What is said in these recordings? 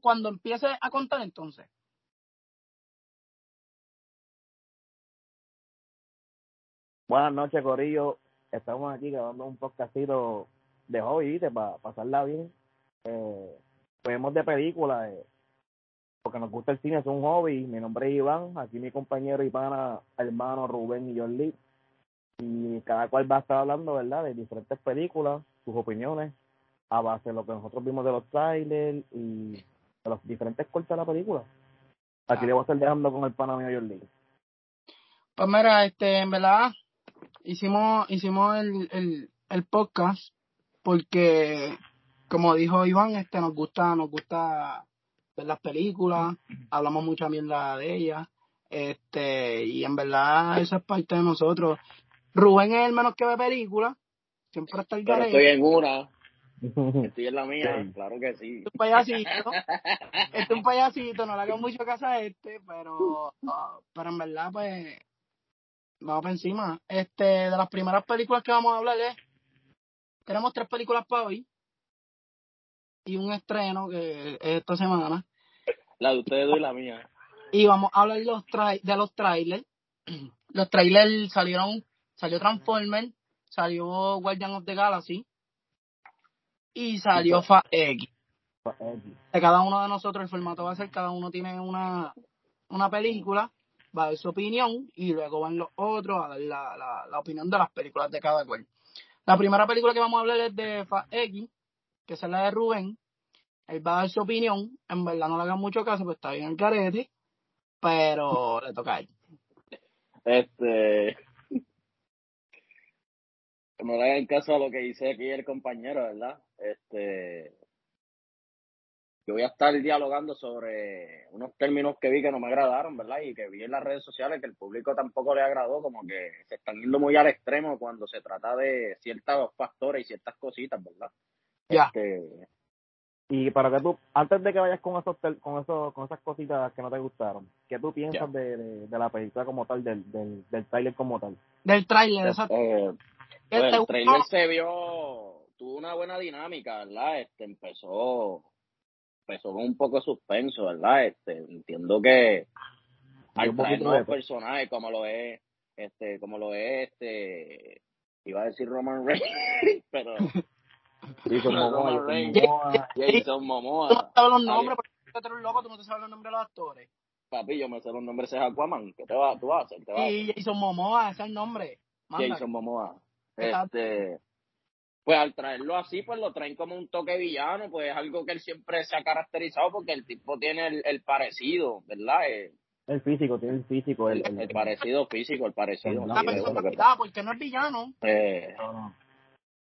cuando empiece a contar entonces. Buenas noches, Corillo. Estamos aquí grabando un podcastito de hobby. Para pasarla bien. Eh, vemos de películas, eh, porque nos gusta el cine, es un hobby. Mi nombre es Iván, aquí mi compañero y pana, hermano Rubén y John Lee. Y cada cual va a estar hablando, ¿verdad?, de diferentes películas, sus opiniones, a base de lo que nosotros vimos de los trailers y de los diferentes cortes de la película. Aquí Ah. le voy a estar dejando con el pana mío Lee. Pues mira, este, en verdad, hicimos, hicimos el, el, el podcast porque, como dijo Iván, este, nos gusta, nos gusta ver las películas, hablamos mucha mierda de ellas, este, y en verdad eso es parte de nosotros. Rubén es el menos que ve películas, siempre está el Pero estoy en una, estoy en la mía, Sí. claro que sí. es un payasito, este es un payasito, no le hagan mucho caso a este, pero, ah, pero en verdad, pues, vamos por encima. Este, de las primeras películas que vamos a hablar es, tenemos tres películas para hoy y un estreno que es esta semana. La de ustedes dos y la mía. Y vamos a hablar de los, de los trailers. Los trailers salieron, salió Transformers, salió Guardian of the Galaxy y salió Fa X. de cada uno de nosotros el formato va a ser cada uno tiene una, una película, va a dar su opinión y luego van los otros a dar la, la, la opinión de las películas de cada cual. La primera película que vamos a hablar es de Fa X, que es la de Rubén. Él va a dar su opinión. En verdad no le hagan mucho caso, pues está bien el carete, pero le toca a él. Este. No le hagan caso a lo que dice aquí el compañero, ¿verdad? Este. Yo voy a estar dialogando sobre unos términos que vi que no me agradaron, ¿verdad? Y que vi en las redes sociales que el público tampoco le agradó, como que se están yendo muy al extremo cuando se trata de ciertos factores y ciertas cositas, ¿verdad? Ya. Este, Y para que tú, antes de que vayas con esos tel- con esos, con esas cositas que no te gustaron, ¿qué tú piensas de, de, de la película como tal, del, del, del trailer como tal? Del tráiler, exacto. eh, ¿Qué Pues el trailer se vio, tuvo una buena dinámica, ¿verdad? Este empezó, empezó con un poco de suspenso, ¿verdad? Este, entiendo que Y al un traer nuevos de- personajes como lo es, este, como lo es este, iba a decir Roman Reigns, pero Jason Momoa, Roman Jason Reigns. Momoa. Jason Tú no Momoa, te sabes los nombres, porque tú eres un loco, tú no te sabes los nombres de los actores. papi, yo me sé los nombres de Aquaman, ¿qué te va, tú vas a hacer? ¿Te vas a hacer? Y Jason Momoa, ese es el nombre. Manda. Jason Momoa. Este, pues al traerlo así, pues lo traen como un toque villano, pues es algo que él siempre se ha caracterizado porque el tipo tiene el, el parecido, ¿verdad? El, El físico, tiene el físico. El, el, el- parecido físico, el parecido. El La sí, nombre, es lo que- personalidad, porque no es villano. eh, no, no.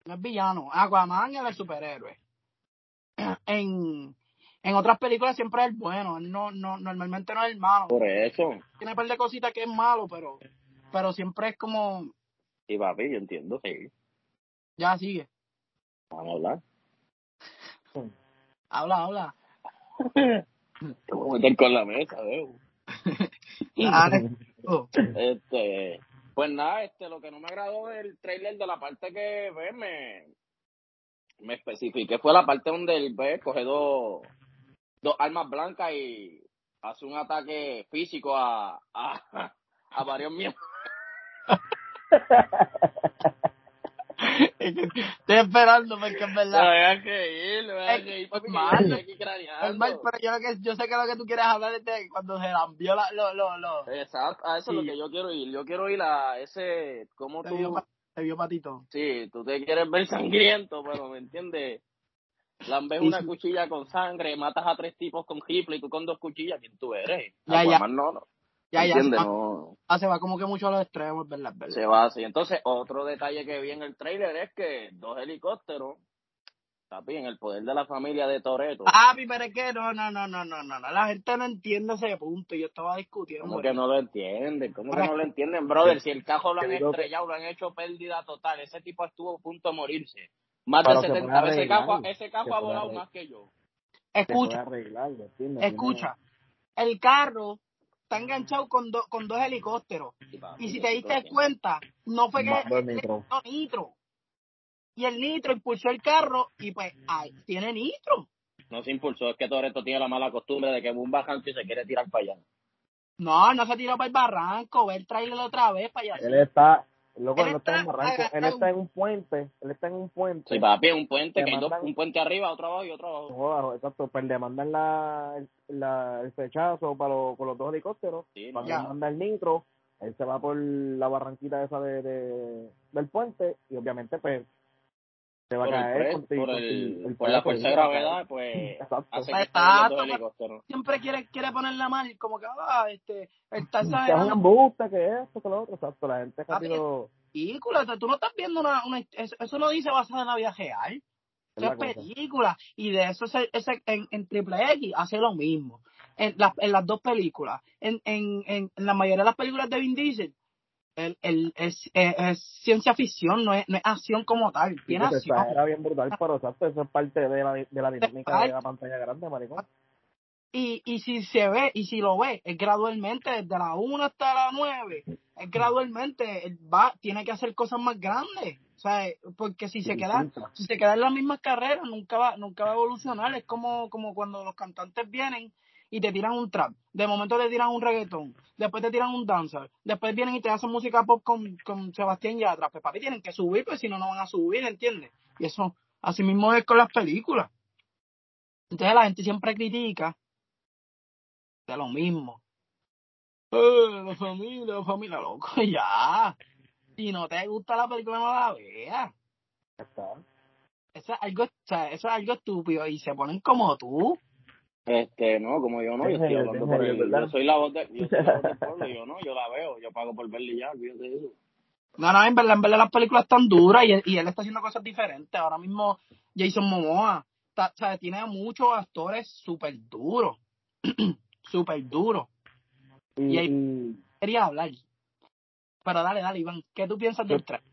No es villano. Aquaman es el superhéroe. En, en otras películas siempre es el bueno. Él no, no, normalmente no es el malo. por eso, Tiene un par de cositas que es malo, pero, pero siempre es como, y papi, yo entiendo, sí. Ya sigue. Vamos a hablar. Habla, habla. Te voy a meter con la mesa, veo. Oh. Este, pues nada, este, lo que no me agradó del trailer de la parte que ve, me, me especifiqué fue la parte donde él ve, coge dos, dos armas blancas y hace un ataque físico a, a, a varios miembros. Estoy esperando porque es Me verdad. voy a reír, me voy a Es- reír es porque yo malo. estoy aquí Es craneando. mal, pero yo, lo que, yo sé que lo que tú quieres hablar es de cuando se la envió la, lo, lo, lo. Exacto, a eso es lo que yo quiero ir. Yo quiero ir a ese, cómo Te tú, vio, te vio patito. Sí, tú te quieres ver sangriento, pero ¿me entiendes? Lambes Sí, una cuchilla con sangre, matas a tres tipos con rifle y tú con dos cuchillas, ¿quién tú eres? Ya, ya. Aquaman no, no. Ya, ya. ¿Entiendes? Se va, No, ah, se va como que mucho a los extremos, verdad, verdad. se va así. Entonces, otro detalle que vi en el trailer es que dos helicópteros, papi, en el poder de la familia de Toreto. Papi, pero es que no, no, no, no, no, no. La gente no entiende ese punto. Yo estaba discutiendo. ¿Cómo que no lo entienden? ¿Cómo que no lo entienden, brother? Si el cajo lo han estrellado, lo han hecho pérdida total. Ese tipo estuvo a punto de morirse. Más Pero de se 70 puede veces. arreglar, Cajo, ese se cajo ha volado más que yo. Escucha, escucha. El carro está enganchado con, do- con dos helicópteros. Y si te diste cuenta, no fue que el él nitro. nitro. Y el nitro impulsó el carro y pues ay, tiene nitro. No se impulsó, es que Toreto tiene la mala costumbre de que un bajante y se quiere tirar para allá. No, no se tiró para el barranco, ve el trailer otra vez para allá. Él está, loco, Él él no está en barranco, él está en un puente, él está en un puente. Sí, papi, un puente, Te que hay dos, mandan- un puente arriba, otro abajo y otro abajo. Joder, exacto, pues le mandan la, la, el fechazo para los, con los dos helicópteros, Sí, le manda el nitro, él se va por la barranquita esa de, de del puente y obviamente pues se va por a el, caer por, el, el por la fuerza de gravedad, pues Exacto. hace que Exacto, estén los dos pues. Siempre quiere, quiere ponerla mal, como que, ah, este, está Que es un exagerando. embuste, que esto, que lo otro, exacto, la gente rápido película, o sea, tú no estás viendo una, una eso, eso no dice basada en la vida real. es Eso la es cosa. película. Y de eso ese, ese, en, en Triple X hace lo mismo. En, las en las dos películas. En, en, en, en la mayoría de las películas de Vin Diesel, el, el, es, es, es ciencia ficción, no es, no es acción como tal. Sí, Tiene acción. exagera bien brutal, pero exacto, eso es parte de la, de la dinámica de la pantalla grande, maricón. Y, y si se ve, y si lo ve, es gradualmente, desde la 1 hasta la 9, es gradualmente, él va, tiene que hacer cosas más grandes. O sea, porque si se queda, si se queda en las mismas carreras, nunca va, nunca va a evolucionar. Es como, como cuando los cantantes vienen y te tiran un trap, de momento te tiran un reggaetón, después te tiran un dancer, después vienen y te hacen música pop con, con Sebastián Yatra. Pues papi, tienen que subir, pues si no, no van a subir, ¿entiendes? Y eso, así mismo es con las películas. Entonces la gente siempre critica de lo mismo. Eh, la familia, la familia, loco, ya. Si no te gusta la película, no la veas. Eso es algo, o sea, eso es algo estúpido y se ponen como tú. Este, no, como yo no, yo estoy hablando por el, ¿verdad? yo soy la voz de, yo soy la voz del pueblo, yo no, yo la veo, yo pago por verla y ya, olvídate de eso. No, no, en verdad, en verdad las películas están duras y, él- y él está haciendo cosas diferentes. Ahora mismo Jason Momoa, está, o sea, tiene a muchos actores súper duros. súper duros. Y, Y ahí- Quería hablar. Pero dale, dale, Iván, ¿qué tú piensas del trailer?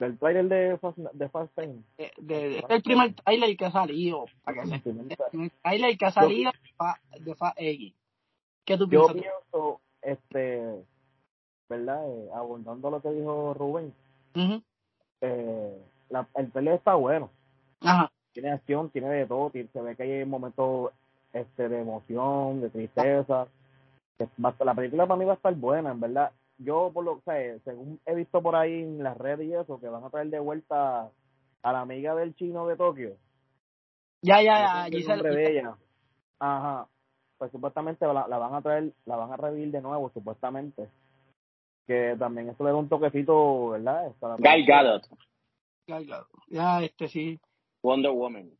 Del trailer de Fast, de Fast Time. De, de- este es el primer trailer que ha salido. Para que Yo el primer trailer que ha salido de Fa- de Fa X. ¿Qué tú yo piensas? tú? pienso, este, ¿verdad? Eh, abundando lo que dijo Rubén, Ujú. eh, la, el trailer está bueno. Ajá. Tiene acción, tiene de todo, tiene- se ve que hay momentos este, de emoción, de tristeza. Que va- La película para mí va a estar buena, en verdad. Yo, por lo o sea, según he visto por ahí en las redes y eso, que van a traer de vuelta a la amiga del chino de Tokio. Ya, ya, ya. Giselle- nombre de ella. Ajá. Pues supuestamente la, la van a traer, la van a revivir de nuevo, supuestamente. Que también eso le da un toquecito, ¿verdad? Esta la Guy Gadot, Gal Gadot. Ya, este sí. Wonder Woman,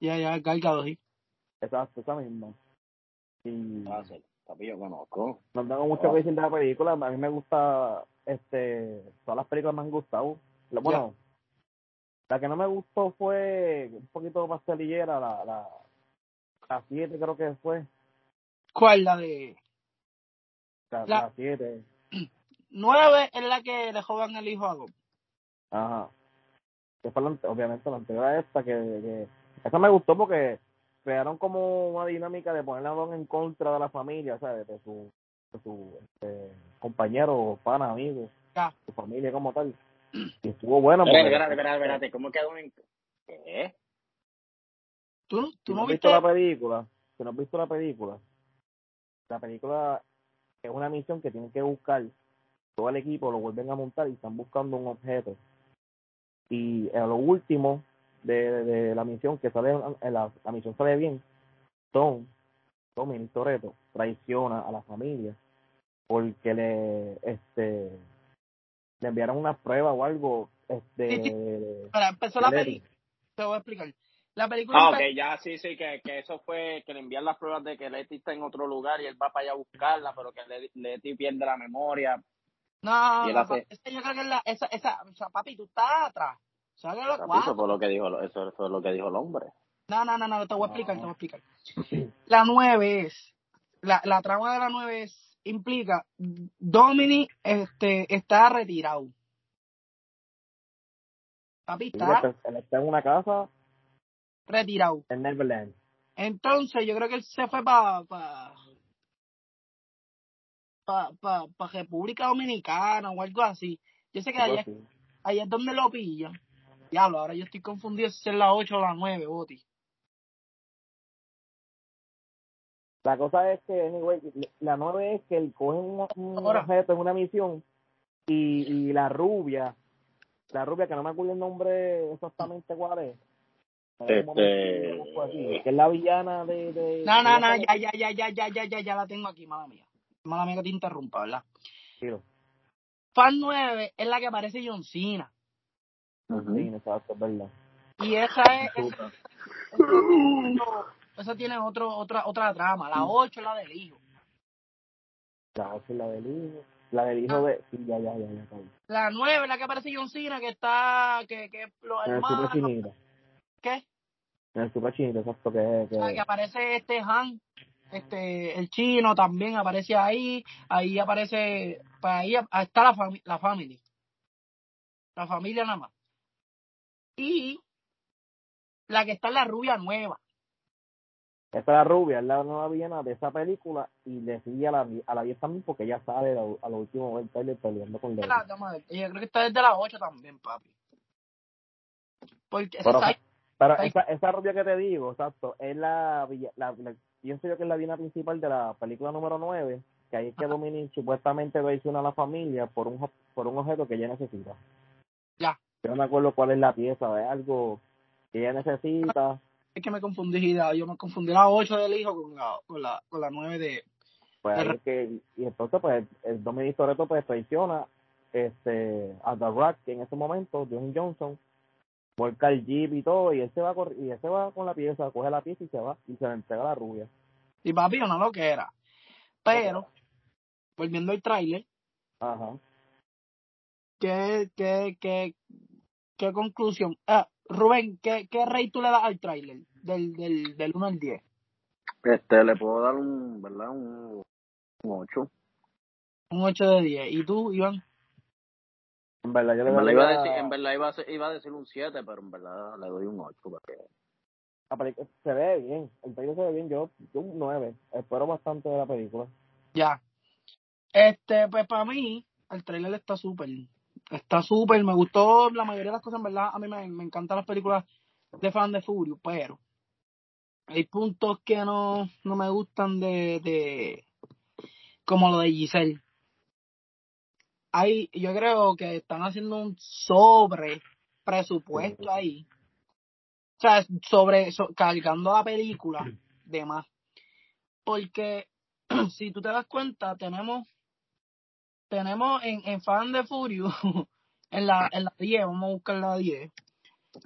Ya, ya, Gal Gadot, sí. Exacto, esa misma. Y va a ser, papi, yo conozco. no tengo mucho Ah. que decir de la película. A mí me gusta, este, todas las películas me han gustado. Lo- Bueno, la que no me gustó fue un poquito pastelillera, la, la, la siete creo que fue. ¿Cuál? La de La, La- la siete. nueve es la que le jodan el hijo a Gob. Ajá. Que fue la ante- obviamente la anterior a esta, que, que esa me gustó porque crearon como una dinámica de poner a Don en contra de la familia, ¿sabes? De su, de su este, compañero, pana, amigo, Ya. su familia como tal. Y estuvo bueno. Espérate, espérate, espérate, ¿cómo quedó en...? ¿Qué? ¿Tú, Si tú no no has viste? visto la película, si no has visto la película, la película es una misión que tienen que buscar, todo el equipo lo vuelven a montar y están buscando un objeto. Y a lo último de, de la misión, que sale, en la, la misión sale bien, Tom, Tommy Toreto, traiciona a la familia porque le, este, le enviaron una prueba o algo, este, Sí, sí. de- Espera, empezó la película. Te voy a explicar. La película Ah, ok, ya, sí, sí, que, que eso fue que le envían las pruebas de que Leti está en otro lugar y él va para allá a buscarla, pero que Leti, Leti pierde la memoria. No, Y él no, hace- esa yo creo que es la, esa, esa, o sea, papi, tú estás atrás. Eso fue lo que dijo, eso fue lo que dijo el hombre. No, no, no, no, te voy a explicar, No. te voy a explicar. La nueve es, la, la trama de la nueve es, implica, Dominic este, está retirado. Papi, está está- él está en una casa retirado. en Neverland. Entonces, yo creo que él se fue para pa, pa, pa, pa República Dominicana o algo así. Yo sé que allá, allá es donde lo pillan. Diablo, ahora yo estoy confundido si es la 8 o la 9, Boti. La cosa es que, anyway, la nueve es que él coge un, un objeto en una misión y, y la rubia, la rubia que no me acuerdo el nombre exactamente cuál es. Este- aquí, que es la villana de... de No, no, no, ya, ya, ya, ya, ya, ya, ya, ya la tengo aquí, mala mía. Mala mía que te interrumpa, ¿verdad? Tiro. Fan 9 es la que aparece John Cena. Y esa es, esa, tiene otro, otra, otra trama. La 8 es la del hijo. La otra es la del hijo. La del hijo de... Sí, ya, ya, ya, ya. está bien. La 9 es la que aparece John Cena, que está, que, que los En el super hermanos, chinita. ¿qué? En el super chinita, exacto, que... que Ah, que aparece este Han, este, el chino también aparece ahí, ahí aparece, pues ahí está la, fami la family, la familia nada más. Y la que está en la rubia nueva, Esta es la rubia, es la nueva villana de esa película y le sigue a la, a la 10 también porque ella sale a, a lo último del trailer peleando con ver, yo creo que está desde la 8 también, papi. Porque esa Pero, esa, esa rubia que te digo, exacto, es la, la, la pienso yo que es la villana principal de la película número 9, que ahí es que Dominic supuestamente traiciona a la familia por un por un objeto que ella necesita. Ya. Yo no me acuerdo cuál es la pieza, es algo que ella necesita. es que me confundí, yo me confundí la 8 del hijo con la, con la, con la 9 de, Pues es que, y entonces pues el Dominic Toretto pues traiciona este a The Rock que en ese momento, John Johnson, vuelca el jeep y todo, y él se va y él se va con la pieza, coge la pieza y se va, y se la entrega a la rubia. y papi, no lo que era. Pero, volviendo al tráiler, Ajá. ¿qué, qué, qué, qué conclusión? Ah, Rubén, ¿qué, ¿qué rey tú le das al tráiler del, del, del 1 al 10? Este, le puedo dar un, ¿verdad? Un, un 8. Un 8 de 10. ¿Y tú, Iván? En verdad, yo le En verdad, iba a decir, en verdad iba, a ser- iba a decir un 7, pero en verdad le doy un 8. Porque... la película se ve bien, el trailer se ve bien, yo, yo un 9, espero bastante de la película. Ya. Este, pues para mí, el tráiler está súper. Está súper, me gustó la mayoría de las cosas, en verdad. A mí me, me encantan las películas de Fan de Furio, pero hay puntos que no, no me gustan de, de. como lo de Giselle. Hay, yo creo que están haciendo un sobre presupuesto ahí. O sea, sobre, so- cargando la película de más. Porque si tú te das cuenta, tenemos tenemos en, en Fan de Furio, en la, en la 10, vamos a buscar la 10.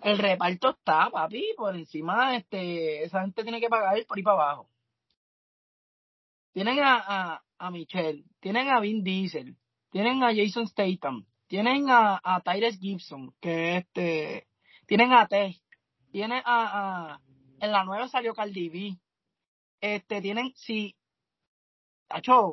El reparto está, papi, por encima, este, esa gente tiene que pagar por ir para abajo. Tienen a, a, a Michelle, tienen a Vin Diesel, tienen a Jason Statham, tienen a, a Tyrese Gibson, que este, tienen a Tess, tienen a, a, en la nueva salió Cardi B, este, tienen, si, Tacho,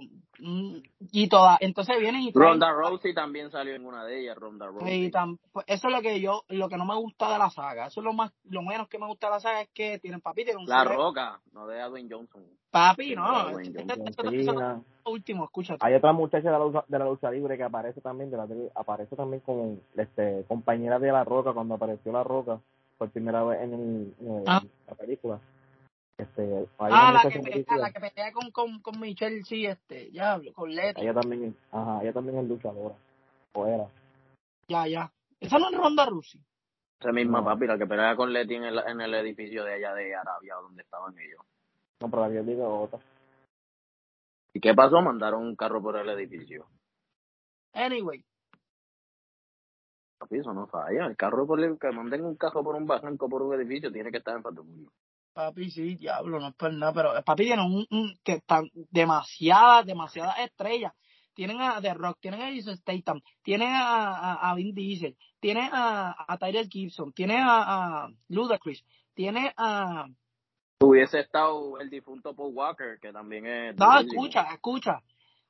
y toda, entonces vienen y traen- Ronda Rousey también salió en una de ellas, Ronda Rousey. y tam- pues eso es lo que yo, lo que no me gusta de la saga. Eso es lo más, lo menos que me gusta de la saga es que tienen papi, tienen un La Roca, no de Dwayne Johnson. Papi, no, este- este- este- último, escúchate. Hay otra muchacha de la, lucha, de la lucha libre que aparece también, de la tele- aparece también como este, compañera de La Roca cuando apareció La Roca por primera vez en, el, en el- Ah. la película. Este, Ah, la que, pelea, película, la que pelea con, con, con Michelle, sí, este, ya, con Leti, ella también, ajá, ella también es luchadora, o era. ya, ya. Esa no es Ronda Rousey. Esa misma No. papi, la que pelea con Leti en el, en el edificio de allá de Arabia, donde estaban ellos. No, pero la que digo otra. ¿Y qué pasó? Mandaron un carro por el edificio. Anyway, Papi, eso no falla. El carro por el, que manden un carro por un barranco, por un edificio, tiene que estar en patrimonio. Papi, sí, diablo, no es por nada, pero eh, papi tiene un, un que están demasiadas, demasiadas estrellas. Tienen a The Rock, tienen a Jason Statham, tienen a, a, a Vin Diesel, tienen a, a Tyrell Gibson, tienen a, a Ludacris, tiene a... Hubiese estado el difunto Paul Walker, que también es. No, escucha, escucha.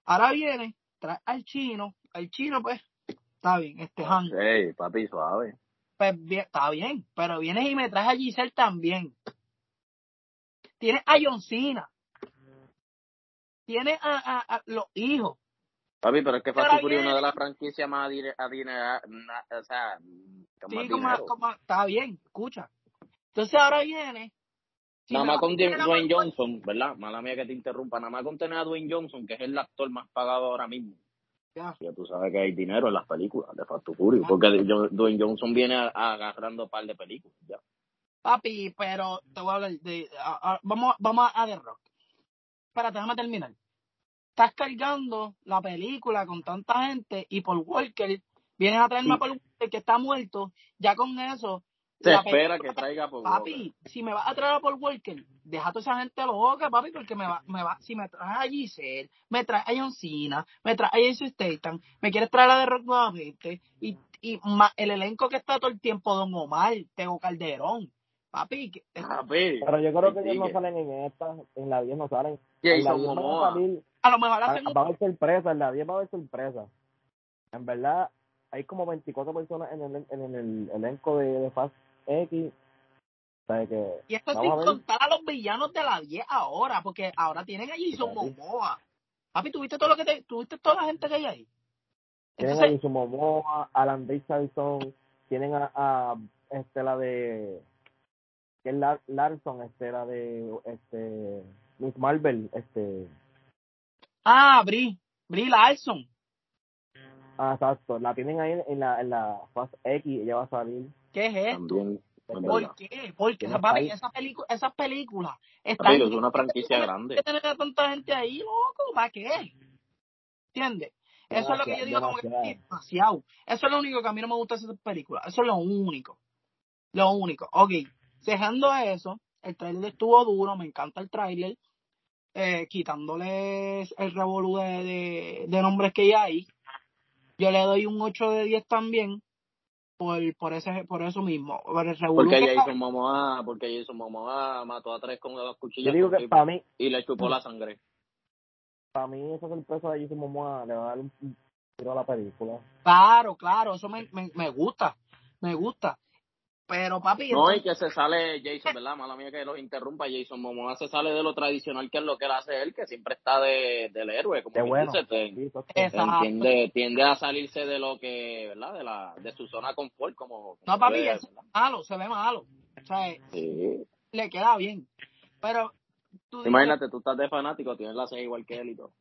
Ahora viene, trae al chino, al chino pues, está bien, este Han, Sí, papi, suave. pues bien, está bien, pero vienes y me traes a Giselle también. Tienes a John Cena. Tienes a, a, a los hijos. Papi, pero es que Fast Furious es una de las franquicias más adine- adineradas, o sea, con más Sí, como, dinero. como- está bien, escucha. Entonces ahora viene, si nada más con Dwayne Johnson, ¿verdad? Mala mía que te interrumpa, nada más con tener a Dwayne Johnson, que es el actor más pagado ahora mismo. Ya. Ya tú sabes que hay dinero en las películas de Fast Furious, porque Dwayne Johnson viene agarrando un par de películas. Ya. Papi, pero te voy a hablar de. a- a- vamos, vamos a The Rock. Espérate, déjame terminar. Estás cargando la película con tanta gente y por Walker vienes a traerme a Paul Walker que está muerto. Ya con eso. Se espera película- que traiga por Papi, si me vas a traer a Paul Walker, deja a toda esa gente loca, papi, porque me va, me va, si me traes a Giselle, me traes a John Cena, me traes a Jason Statham, me quieres traer a The Rock nuevamente, y, y ma- el elenco que está todo el tiempo, Don Omar, Tego Calderón, papi, Papi, Pero yo creo que ellos no salen en esta, en la 10 no salen. En la Jason 10 van a salir, a lo mejor hacen va a haber sorpresa, en la 10 va a haber sorpresa. En verdad, hay como 24 personas en el, en el elenco de, de Fast X. O sea que, y esto sin a contar a los villanos de la 10 ahora, porque ahora tienen a Jason. Momoa. Papi, ¿tuviste todo lo que te, tuviste toda la gente que hay ahí? Tienen Entonces, a Jason Momoa, Alan Richardson, tienen a, a este, la de, que es Lar- Larson, este, la de, este, Miss Marvel, este, ah, Brie, Brie Larson. ah, exacto, la tienen ahí en la, en la Fast X, ella va a salir. ¿Qué es esto? ¿Por qué? Porque país. esas películas, esas películas están es una franquicia que grande. tener a tanta gente ahí, loco, ¿para qué? ¿Entiendes? Eso es lo que yo digo como que es demasiado. Eso es lo único que a mí no me gusta de esas películas. Eso es lo único. Lo único. Ok, dejando eso, el trailer estuvo duro, me encanta el trailer. Eh, quitándole el revolú de, de, de nombres que hay ahí. Yo le doy un 8 de 10 también. Por, por ese por eso mismo. Por el Porque que- Jason Momoa, porque Jason Momoa mató a tres con dos Yo cuchillas digo que para mí, y le chupó la sangre. para mí esa sorpresa de Jason Momoa le va a dar un un tiro a la película. Claro, claro, eso me, me, me gusta, me gusta. Pero papi, No, y que se sale Jason, ¿verdad? Mala mía que lo interrumpa. Jason Momoa se sale de lo tradicional que es lo que él hace él, que siempre está de, del héroe, como Qué quien bueno. dice, te- Sí, entiende, tiende a salirse de lo que, ¿verdad? De la, de su zona de confort, como. no como papi, debe, es malo, se ve malo. O sea, Sí. le queda bien. Pero tú dices, Imagínate, tú estás de fanático, tienes la ceja igual que él y todo.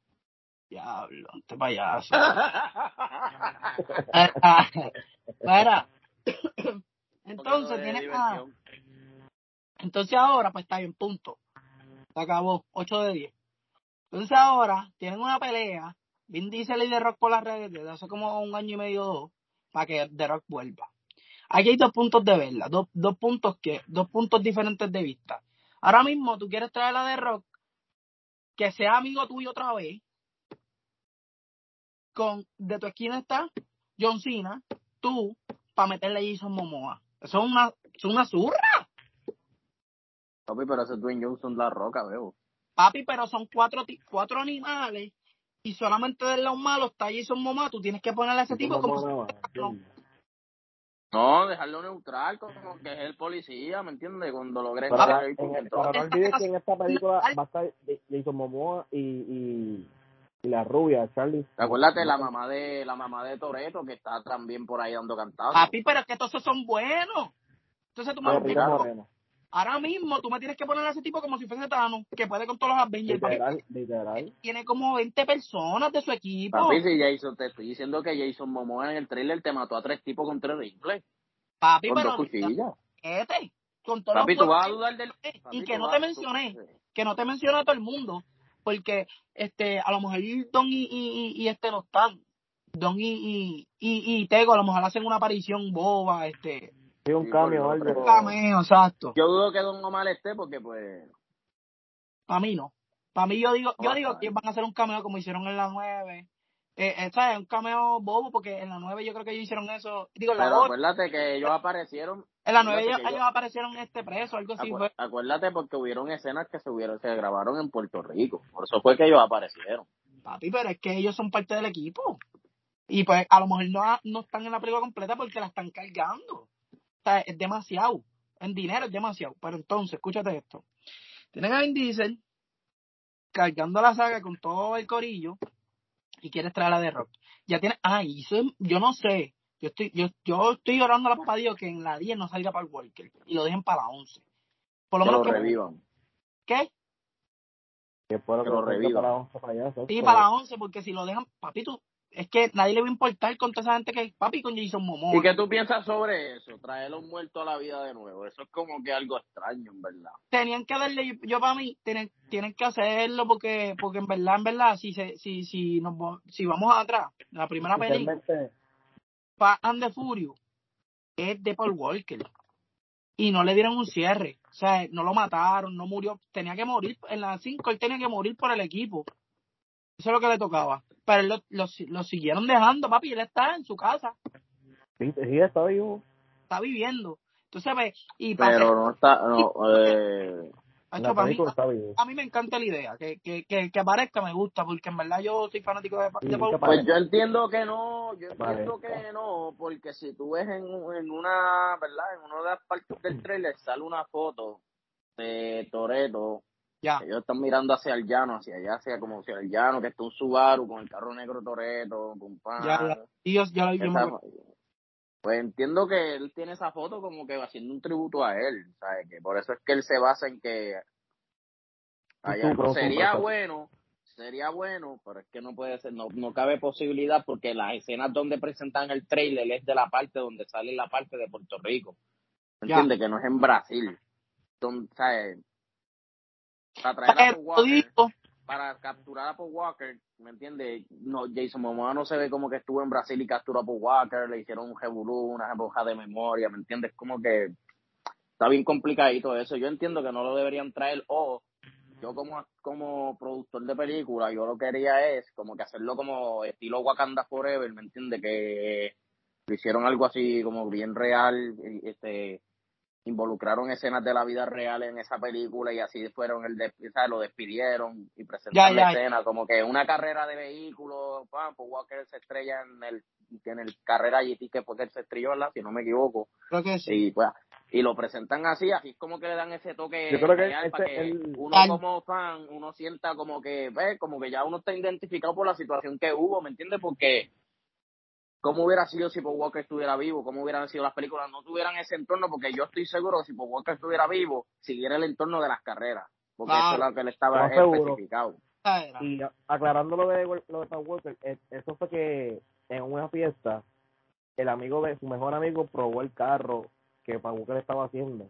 diablo, este payaso. Mira, entonces tienes a, entonces ahora pues está bien, punto. Se acabó, 8 de 10. Entonces ahora tienen una pelea, Vin Diesel y The Rock por las redes desde hace como un año y medio o dos, para que The Rock vuelva. Aquí hay dos puntos de verla, dos, dos puntos que, dos puntos diferentes de vista. Ahora mismo tú quieres traer a The Rock que sea amigo tuyo otra vez. Con de tu esquina está John Cena, tú, para meterle a Jason Momoa. Eso es una, es una zurra. Papi, pero ese es Dwayne Johnson la roca, veo. Papi, pero son cuatro, ti- cuatro animales y solamente de los malos está Jason Momoa. Tú tienes que ponerle a ese tipo como. No, dejarlo neutral, como que es el policía, ¿me entiendes? Cuando logre Pero, en- pero no olvides que en esta película va a estar Jason Momoa y, y, y la rubia, Charlie. Acuérdate la mamá de la mamá de Toreto que está también por ahí dando cantazos. Papi, pero es que todos esos son buenos. Entonces tú me Rita ahora, mismo tú me tienes que poner a ese tipo como si fuese Thanos, que puede con todos los Avengers. Literal, literal. tiene como 20 personas de su equipo. Papi, si Jason, te estoy diciendo que Jason Momoa en el trailer te mató a tres tipos con tres rifles, Papi, con pero dos cuchillas. este, con todos Papi, los tú vas a dudar del... y papi, que tú no vas- te mencioné, que no te mencioné a todo el mundo, porque este a lo mejor Don y, y, y- este no están. Don y, y, y, y Tego a lo mejor hacen una aparición boba, este, Sí, un cambio algo. un cameo, exacto. Yo dudo que Don Omar esté porque, pues... Para mí no. Para mí yo digo, yo digo que van a hacer un cameo como hicieron en la 9. Eh, esta es un cameo bobo porque en la 9 yo creo que ellos hicieron eso. Digo, en la Pero 8, acuérdate que ellos aparecieron... en la 9 acuérdate ellos, aparecieron este preso, algo así. acu- Fue. acuérdate porque hubieron escenas que se, hubieron, se grabaron en Puerto Rico. Por eso fue que ellos aparecieron. Papi, pero es que ellos son parte del equipo. Y pues a lo mejor no, no están en la película completa porque la están cargando. O sea, es demasiado. En dinero es demasiado. Pero entonces, escúchate esto. Tienen a Vin Diesel cargando la saga con todo el corillo y quieres traer a The Rock. Ya tiene, ah, y eso es- yo no sé. Yo estoy, yo, yo estoy llorando a la papá Dios que en la 10 no salga para el Walker y lo dejen para la 11. Por lo Que menos lo que, revivan. ¿Qué? Que Que lo venga reviva. para la once para allá. Sí, para las 11, porque si lo dejan, papi, tú, es que nadie le va a importar con toda esa gente que, papi, con Jason Momoa. ¿Y qué tú piensas sobre eso? Traer a un muerto a la vida de nuevo. Eso es como que algo extraño, en verdad. Tenían que darle, yo, yo para mí, tienen, tienen que hacerlo porque, porque en verdad, en verdad, si se, si, si nos, si vamos atrás, la primera película, Fast and the Furious, es de Paul Walker. Y no le dieron un cierre. O sea, no lo mataron, no murió. Tenía que morir, en las 5 él tenía que morir por el equipo. Eso es lo que le tocaba. Pero él lo, lo, lo siguieron dejando, papi, él está en su casa. Sí, sí, está vivo. está viviendo. Entonces, ve, y para Pero no está, no, eh, para mí, película está vivo. a mí me encanta la idea, que, que, que, que aparezca me gusta, porque en verdad yo soy fanático de, Paul pues yo entiendo que no, yo entiendo que no, porque si tú ves en, en una, ¿verdad? En una de las partes del trailer sale una foto de Toreto, Ya, ellos están mirando hacia el llano, hacia allá, hacia como hacia el llano, que está un Subaru con el carro negro Toreto, con pan. ya, ya. Y yo, ya lo Esa- pues entiendo que él tiene esa foto como que haciendo un tributo a él, ¿sabes? Que por eso es que él se basa en que pero sería bueno, sería bueno, pero es que no puede ser, no, no cabe posibilidad porque las escenas donde presentan el trailer es de la parte donde sale la parte de Puerto Rico, ¿me Ya. entiendes? Que no es en Brasil, donde, ¿sabes? Para traer a Paul Walker, para capturar a Paul Walker, ¿me entiendes? No, Jason Momoa no se ve como que estuvo en Brasil y capturó a Paul Walker, le hicieron un revolú, una hoja de memoria, ¿me entiendes? Como que está bien complicadito eso. Yo entiendo que no lo deberían traer o yo como como productor de película, yo lo que quería es como que hacerlo como estilo Wakanda Forever, ¿me entiendes? Que lo hicieron algo así como bien real, este involucraron escenas de la vida real en esa película y así fueron el des- ¿sabes? lo despidieron y presentaron Ya, la ya. escena como que una carrera de vehículos pam, pues Walker se estrella en el en el carrera GT que porque él se estrelló ¿verdad? si no me equivoco creo que sí. y pues y lo presentan así así es como que le dan ese toque Yo creo que real para que el- uno como fan uno sienta como que ve como que ya uno está identificado por la situación que hubo ¿me entiendes? porque ¿Cómo hubiera sido si Paul Walker estuviera vivo? ¿Cómo hubieran sido las películas? No tuvieran ese entorno, porque yo estoy seguro que si Paul Walker estuviera vivo, siguiera el entorno de las carreras. Porque Claro. eso es lo que le estaba especificado. Y aclarando lo de, lo de Paul Walker, eso fue que en una fiesta, el amigo de su mejor amigo probó el carro que Paul Walker estaba haciendo.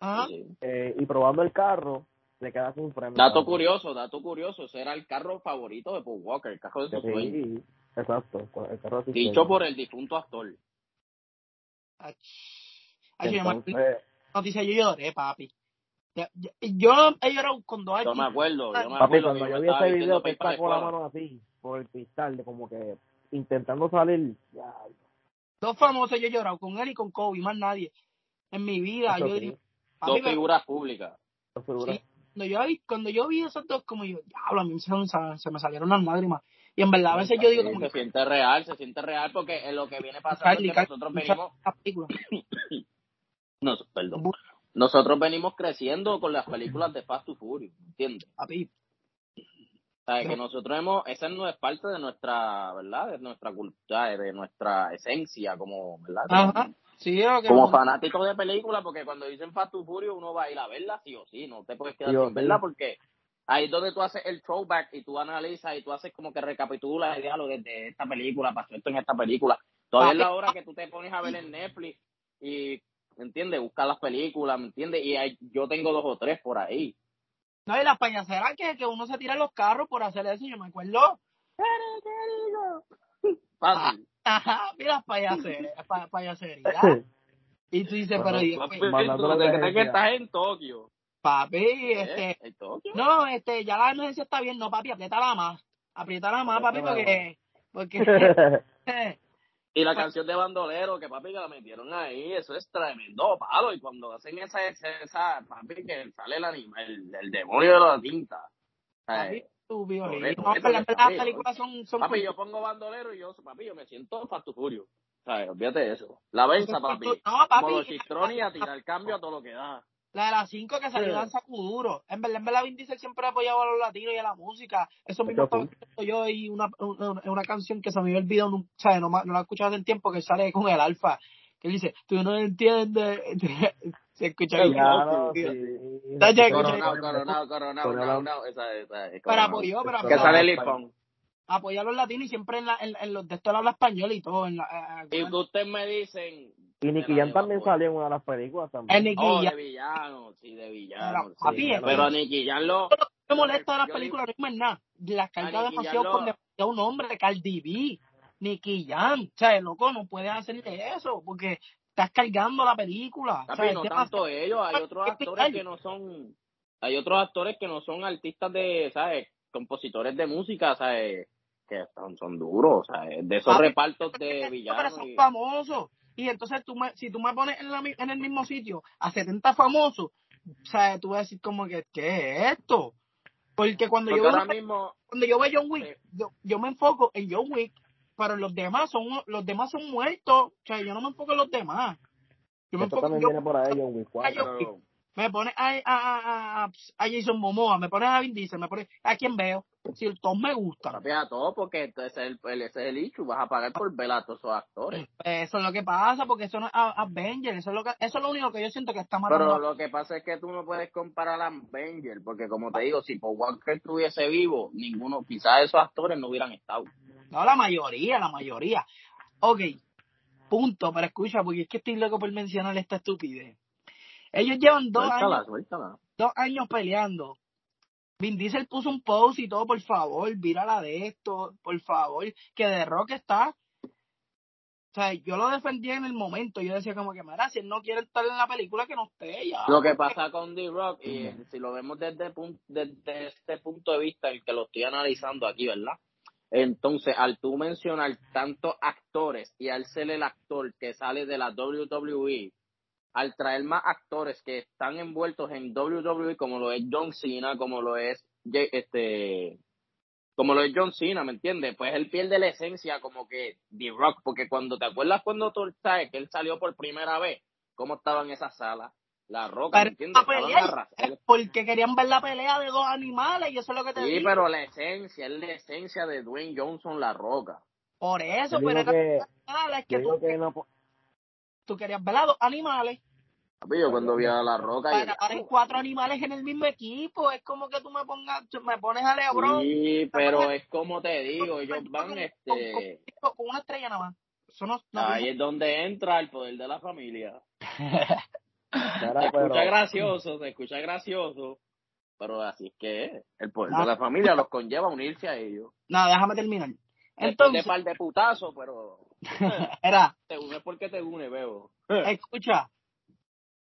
Ajá. Eh, y probando el carro, se queda sin freno. Dato curioso, dato curioso, ese era el carro favorito de Paul Walker, el carro de sueños. Sí, exacto. El carro sus Dicho por el difunto actor. Ach. Ay, yo me Entonces, la noticia, yo lloré, papi. Ya- Yo he llorado con dos Yo me acuerdo, yo me papi, acuerdo cuando yo vi ese video, que sacó para la mano así, por el cristal, de como que intentando salir. Ya, Dos famosos yo he llorado, con él y con Kobe, más nadie. En mi vida, eso yo sí, dije, Dos figuras públicas. eso seguro. Sí, cuando yo, vi- cuando yo vi esos dos, como yo, diablo, a mí se, se me salieron las lágrimas. Y en verdad, a veces yo digo como se que, siente real, se siente real porque en lo que viene pasando es que Carly, nosotros venimos, la película. no, perdón, nosotros venimos creciendo con las películas de Fast to Furious, ¿entiendes? O sea, que nosotros hemos, esa no es parte de nuestra, ¿verdad? De nuestra cultura, de nuestra esencia como, ¿verdad? Como, Ajá. Sí, que como fanático de películas, porque cuando dicen Fast to Furious uno va a ir a verla sí o sí, no te puedes quedar o sin verla porque ahí es donde tú haces el throwback y tú analizas y tú haces como que recapitulas el diálogo desde esta película, pasó esto en esta película. Todavía es la hora que tú te pones a ver en Netflix y, ¿me entiendes? Buscar las películas, ¿me entiendes? Y hay- yo tengo dos o tres por ahí. No, y las payaseras que, que uno se tira en los carros por hacer eso, yo me acuerdo. Fácil. Ajá, mira las payaseras, pa, payaserías. Y tú dices, pero tú emergencia. que estás en Tokio. Papi, este, no, este, ya la emergencia está bien, no, papi, apriétala más. Apriétala más, papi, porque, porque, Y la canción de Bandolero, que papi que la metieron ahí, eso es tremendo palo. Y cuando hacen esa, esa, papi, que sale el animal, el, el demonio de la tinta. papi, tu violín. No, pero las películas son, son papi, yo pongo bandolero y yo, papi, yo me siento Fast Furio. ¿Sabes? Olvídate de eso. La benza, papi. No, papi. Como a tirar cambio a todo lo que da. La de las cinco que salió Sí. danza duro. En verdad, en verdad, Vin Diesel siempre ha apoyado a los latinos y a la música. Eso mismo estaba escuchando yo y una, una, una canción que se me olvidó, no, ¿sabes? No, no la he escuchado hace tiempo, que sale con el alfa. Que dice, tú no entiendes. Se escucha bien. Claro, Sí. Coronado, coronado, coronado, Coronado. coronado. Esa, esa, es Pero coronado. apoyó, pero Que apoyó, sale el iPhone. Apoyó a los latinos y siempre en, la, en, en los de esto él habla español y todo. En la, Y en, que ustedes me dicen. Y Nicky yo también apoyo. salió en una de las películas también. en Nicky Oh, de villano, sí, de villano. Pero, sí. papi, Pero Nicky Jam lo. me molesta de las películas, no es nada. Las carga Nicky Jam demasiado lo- con demasiado nombre, Cardi B, Nicky Jam. O sea, loco, no puedes hacerle eso porque estás cargando la película. O sea, Papi, no demasiado- tanto ellos, hay otros es actores que no son. Hay otros actores que no son artistas de, ¿sabes? Compositores de música, ¿sabes? Que son, son duros, ¿sabes? De esos Papi, repartos de pero villanos. son y- famosos. Y entonces tú me, si tú me pones en, la en el mismo sitio a 70 famosos, o sea, tú vas a decir como que, ¿qué es esto? Porque cuando Porque yo veo, mismo, cuando yo veo John Wick, Sí. yo, yo me enfoco en John Wick, pero los demás son los demás son muertos. O sea, yo no me enfoco en los demás. Yo me enfoco en también viene por ahí, John Wick Ay, 4. yo- Me pones a, a, a, a, Jason Momoa, me pones a Vin Diesel, me pones a quien veo. Si todos me gustan. papi, a todo, porque entonces ese es el, ese es el issue, vas a pagar por ver a todos esos actores. Eso es lo que pasa, porque eso no es a- Avengers. Eso es lo, que, eso es lo único que yo siento que está matando. Pero lo que pasa es que tú no puedes comparar a Avenger, porque como te digo, si Paul Walker estuviese vivo, ninguno, quizás esos actores no hubieran estado. No, la mayoría, la mayoría. Ok, punto, pero escucha, porque es que estoy loco por mencionar esta estupidez. Ellos llevan dos Suéltala, años, suéltala. dos años peleando. Vin Diesel puso un post y todo, por favor, vírala de esto, por favor, que de Rock está. O sea, yo lo defendía en el momento, yo decía como que, mira, si él no quiere estar en la película, que no esté ya. Lo que pasa con D-Rock, y eh, si lo vemos desde, pun- desde este punto de vista, el que lo estoy analizando aquí, ¿verdad? Entonces, al tú mencionar tantos actores y al ser el actor que sale de la WWE, al traer más actores que están envueltos en WWE, como lo es John Cena, como lo es este como lo es John Cena, ¿me entiendes? Pues él pierde la esencia como que The Rock, porque cuando te acuerdas cuando tú sabes que él salió por primera vez, cómo estaba en esa sala, la roca, ¿me entiendes? porque querían ver la pelea de dos animales, y eso es lo que te Sí, digo. pero la esencia, es la esencia de Dwayne Johnson, la roca. Por eso, pero que, que tú, que no, tú querías ver a dos animales. Papi, Yo cuando vi a la roca, Para ahora hay cuatro animales en el mismo equipo. Es como que tú me pongas, me pones a LeBron sí, pero es como te digo, ellos van, con- este, con- con una estrella nada más. Eso no, no ahí es donde entra el poder de la familia. Se escucha gracioso, se escucha gracioso, pero así es que es. El poder Ah. de la familia los conlleva a unirse a ellos. no, déjame terminar. Después Entonces, de par de putazos, pero era, te une porque te une, veo. escucha,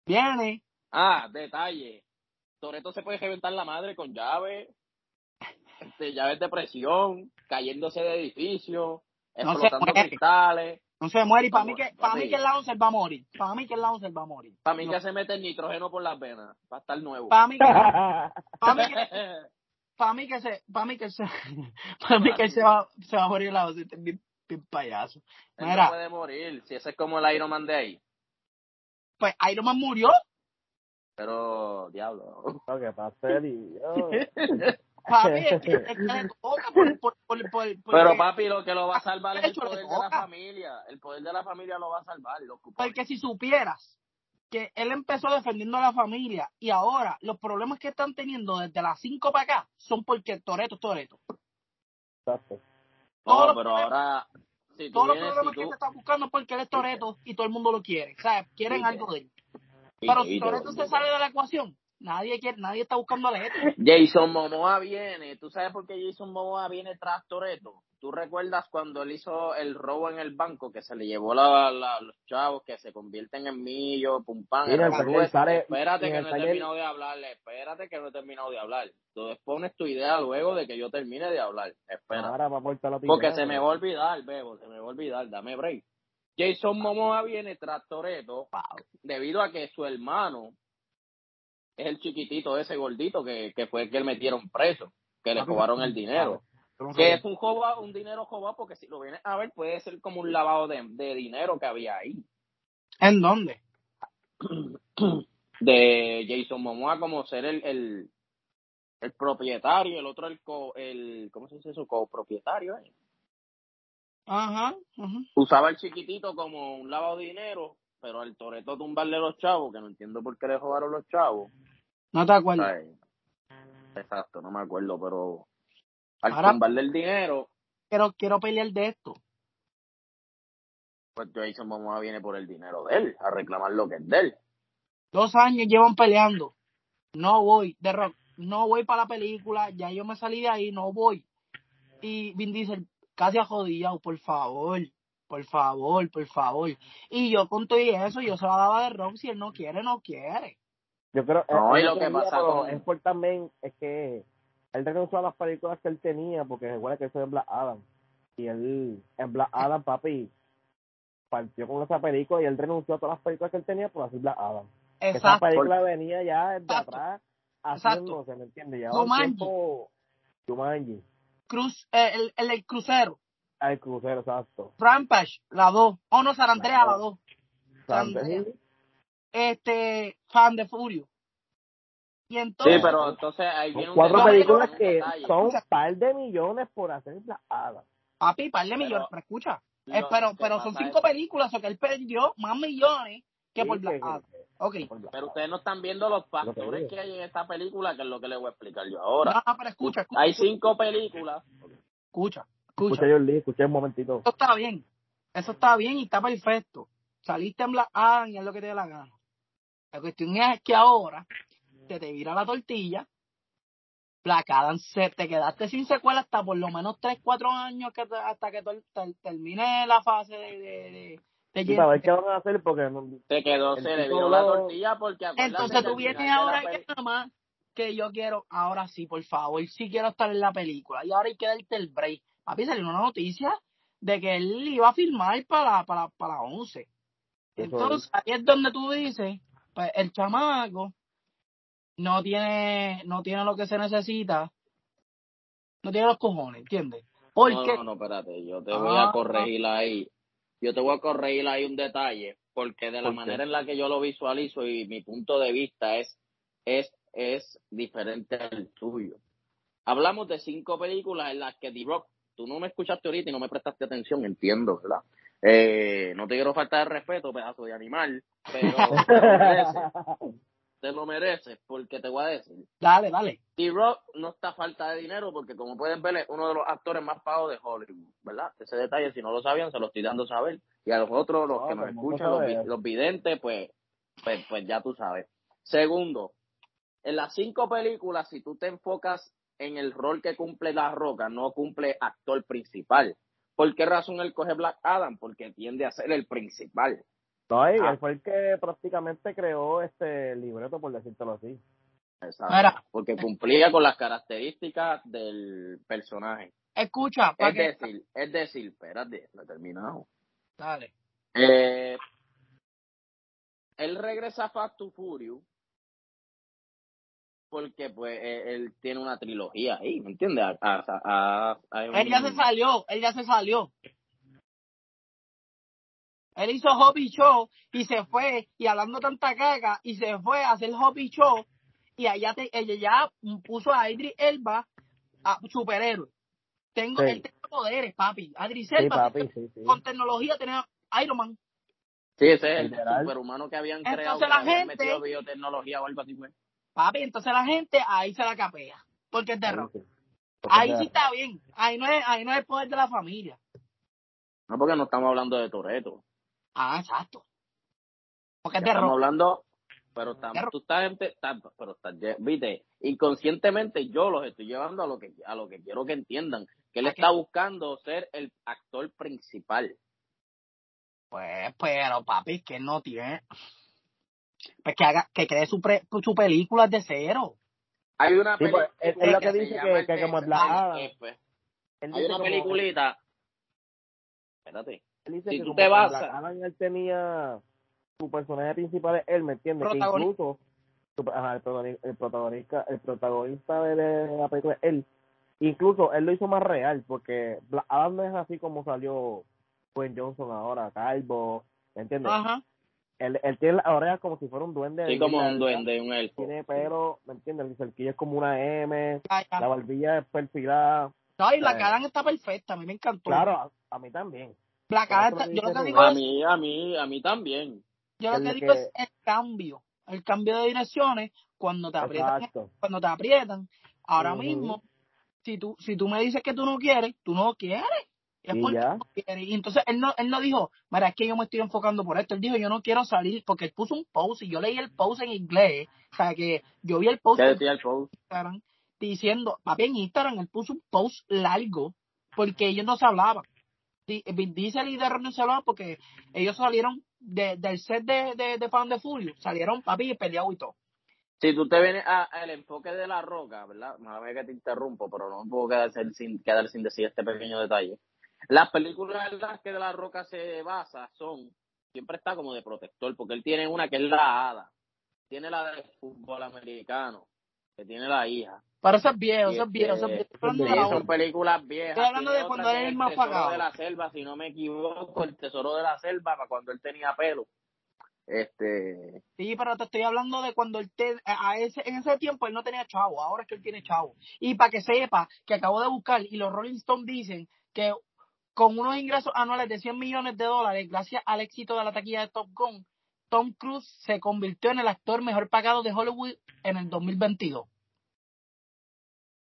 viene, Ah, detalle. Toreto se puede reventar la madre con llaves, este, llaves de presión, cayéndose de No se explotando cristales. no se muere y para mí que, para mí que el Lancer va a morir. Para mí que el Lancer va a morir. Para mí No, que se mete el nitrógeno por las venas, para estar nuevo. para mí que, para mí que, para mí que se, para mí que se, para mí que se va, se va a morir el Lancer. Bien, payaso. Él Mira. no puede morir, si ese es como el Iron Man de ahí. Pues Iron Man murió. Pero, diablo. lo que pasa es. Papi, es que, es que le toca por, por, por, por, Pero papi, lo que lo va a salvar es el poder de la familia. El poder de la familia lo va a salvar. Cupones. Porque si supieras que él empezó defendiendo a la familia y ahora los problemas que están teniendo desde las 5 para acá son porque Toreto es Toreto. Exacto. Todos pero problemas- ahora, si Todos los problemas si que tú... se están buscando es porque él es Toreto y todo el mundo lo quiere. O sea, quieren Sí, algo de él. Pero si Toreto se sale de la ecuación, nadie quiere, nadie está buscando a Leto. Jason Momoa viene. ¿Tú sabes por qué Jason Momoa viene tras Toreto? ¿Tú recuerdas cuando él hizo el robo en el banco que se le llevó la, la- los chavos que se convierten en millo, pum pam? Mira, el sale- espérate que no he terminado de hablar, espérate que no he terminado de hablar. Tú expones tu idea luego de que yo termine de hablar. Espera. Ahora va a aportar la Porque se me va a olvidar, Bebo, se me va a olvidar, dame break. Jason Momoa viene tras Toreto debido a que su hermano es el chiquitito ese gordito que, que fue el que le metieron preso, que le robaron el dinero. No Que es un joba, un dinero jobado porque si lo vienes a ver puede ser como un lavado de, de dinero que había ahí. ¿En dónde? De Jason Momoa como ser el, el, el propietario, el otro el co, el, ¿cómo se dice eso? Copropietario, ¿eh? Ajá, ajá. usaba el chiquitito como un lavado de dinero pero al Toreto tumbarle los chavos, que no entiendo por qué le robaron los chavos. No te acuerdas. Exacto, no me acuerdo, pero al Ahora- tumbarle el dinero, Quiero, quiero pelear de esto. pues Jason Momoa viene por el dinero de él, a reclamar lo que es de él. Dos años llevan peleando. No voy. De Rock, no voy para la película. Ya yo me salí de ahí, no voy. Y Vin Diesel casi a jodido, por favor. Por favor, por favor. Y yo con todo y eso, yo se la daba de Rock. Si él no quiere, no quiere. Yo creo No, es y lo que pasa con- es por también es que él renunció a las películas que él tenía porque recuerda que eso es Black Adam y él en Black Adam papi partió con esa película y él renunció a todas las películas que él tenía por hacer Black Adam esa Exacto. película venía ya desde Exacto. atrás Exacto. haciéndose ¿me entiendes? Un Jumanji. tiempo Jumanji Cruz, eh, el, el, el crucero. Al crucero exacto Rampage, la 2. Oh, no, San Andrea, la 2. San Santos. Andrea. Este, fan de Furio. Y entonces, Sí, pero entonces ahí viene son un cuatro detalle, películas que detalle. son un par de millones por hacer Black Adam papi, par de Pero- millones, pero escucha. Eh, pero pero son cinco películas, o que él perdió más millones que Sí, por Black Adam. Ok. por Black Pero ustedes no están viendo los Lo factores que hay en esta película, que es lo que les voy a explicar yo ahora. no, pero escucha, escucha. Hay cinco películas. Escucha, escucha. escucha yo Lee escuché un momentito Eso está bien. Eso está bien y está perfecto. Saliste en Black Adam y es lo que te dé la gana. La cuestión es que ahora te te vira la tortilla. Black Adam se, te quedaste sin secuela hasta por lo menos 3, 4 años que te- hasta que ter- ter- termine la fase de, de, de, de Sí, para ver qué van a hacer porque no, Se quedó, se le viró la tortilla porque Entonces que tú vienes ahora y nada más que yo quiero, ahora sí, por favor, sí quiero estar en la película. Y ahora hay que darte el break. Papi, salió una noticia de que él iba a filmar para, para, para 11. Entonces, ahí es donde tú dices, pues el chamaco no tiene, no tiene lo que se necesita, no tiene los cojones, ¿entiendes? Porque, No, no, no, espérate, yo te voy Ah. a corregir ahí. Yo te voy a corregir ahí un detalle, porque de la manera en la que yo lo visualizo y mi punto de vista es, es, es diferente al tuyo. Hablamos de cinco películas en las que D-Rock, tú no me escuchaste ahorita y no me prestaste atención, entiendo, ¿verdad? Eh, no te quiero faltar de respeto, pedazo de animal, pero te lo mereces, te lo mereces, porque te voy a decir, dale, dale. D-Rock no está a falta de dinero porque, como pueden ver, es uno de los actores más pagos de Hollywood, ¿verdad? Ese detalle, si no lo sabían, se lo estoy dando a saber. Y a los otros, los No, que nos el escuchan, los, los videntes, pues, pues, pues ya tú sabes. Segundo, en las cinco películas, si tú te enfocas en el rol que cumple La Roca, no cumple actor principal. ¿Por qué razón él coge Black Adam? Porque tiende a ser el principal. No, y Ah. él fue el que prácticamente creó este libreto, por decírtelo así. Exacto. Mira. Porque cumplía con las características del personaje. Escucha, Es que... decir, es decir, espérate, no he terminado. Dale. Eh, él regresa a Fast to Furious porque pues eh, él tiene una trilogía ahí, ¿me entiendes? A- a- a- a- Él ya se salió, él ya se salió. Él hizo Hobby Show y se fue, y hablando tanta caca, y se fue a hacer Hobby Show, y allá te, ella ya puso a Idris Elba a superhéroe. Tengo, Sí. él tiene poderes, papi. Idris Sí, Elba papi, sí, sí. con tecnología tenía Iron Man. Sí, ese es el Literal. superhumano que habían Entonces creado, la que habían gente- metido biotecnología o algo así, pues. Papi, entonces la gente ahí se la capea, porque es de Ahí rock. sí. Porque Ahí sí está bien, ahí no es, ahí no es el poder de la familia. No, porque no estamos hablando de Toreto. Ah, exacto. Porque es de Estamos rock. hablando, pero estamos, tú estás, estás- pero estás, viste, inconscientemente yo los estoy llevando a lo que a lo que quiero que entiendan, que él está buscando ser el actor principal. Pues, pero papi, es que él no tiene. Pues que haga, que cree su, pre- su película de cero. Hay una Sí, pues, es- es película lo que dice que- que como Texas, Black Adam. eh, pues, hay dice una como- peliculita. Espérate. Él dice Si que tú como te vas Black a- Adam él tenía su personaje principal es él, ¿me entiendes? Que incluso su- ajá, el, protagoni- el protagonista, el protagonista de, de la película es él. Incluso él lo hizo más real porque Black Adam no es así como salió Gwen Johnson ahora, calvo, ¿me entiendes? Ajá. Él, él tiene las orejas como si fuera un duende. Sí, como un duende, un elfo. Tiene pelo, ¿me entiendes? El cerquillo es como una M, ya. la barbilla es perfilada. No, y eh. Adam está perfecta, a mí me encantó. Claro, a, a mí también. Adam eso está- yo lo que digo A mí, a mí, a mí también. Yo lo que digo que- es el cambio, el cambio de direcciones cuando te aprietan, Exacto. cuando te aprietan. Ahora mismo, si tú, si tú me dices que tú no quieres, tú no quieres. Es Y ya. Y entonces él no, él no dijo, mira, es que yo me estoy enfocando por esto. Él dijo, yo no quiero salir, porque él puso un post y yo leí el post en inglés. O sea, que yo vi el post ¿Qué en decía el post? Instagram diciendo, papi, en Instagram él puso un post largo porque ellos no se hablaban. Vin Diesel y no se hablaban porque ellos salieron de- del set de, de, de Fan de Furio, salieron papi peleados y todo. Si tú te vienes a- al enfoque de la roca, ¿verdad? Mala que te interrumpo, pero no me puedo quedar sin, quedar sin decir este pequeño detalle. Las películas en las que de la roca se basa son, siempre está como de protector, porque él tiene una que es la hada, tiene la del fútbol americano, que tiene la hija. Pero eso es viejo, Y eso es viejo, eso es este, viejo. Estoy hablando de Sí, la son películas viejas. Estoy hablando de cuando él es el más Tesoro pagado. de la selva, si no me equivoco, el tesoro de la selva, para cuando él tenía pelo. Este, Sí, pero te estoy hablando de cuando él te, a ese, en ese tiempo él no tenía chavo, ahora es que él tiene chavo. Y para que sepa que acabo de buscar y los Rolling Stones dicen que con unos ingresos anuales de 100 millones de dólares, gracias al éxito de la taquilla de Top Gun, Tom Cruise se convirtió en el actor mejor pagado de Hollywood en el 2022.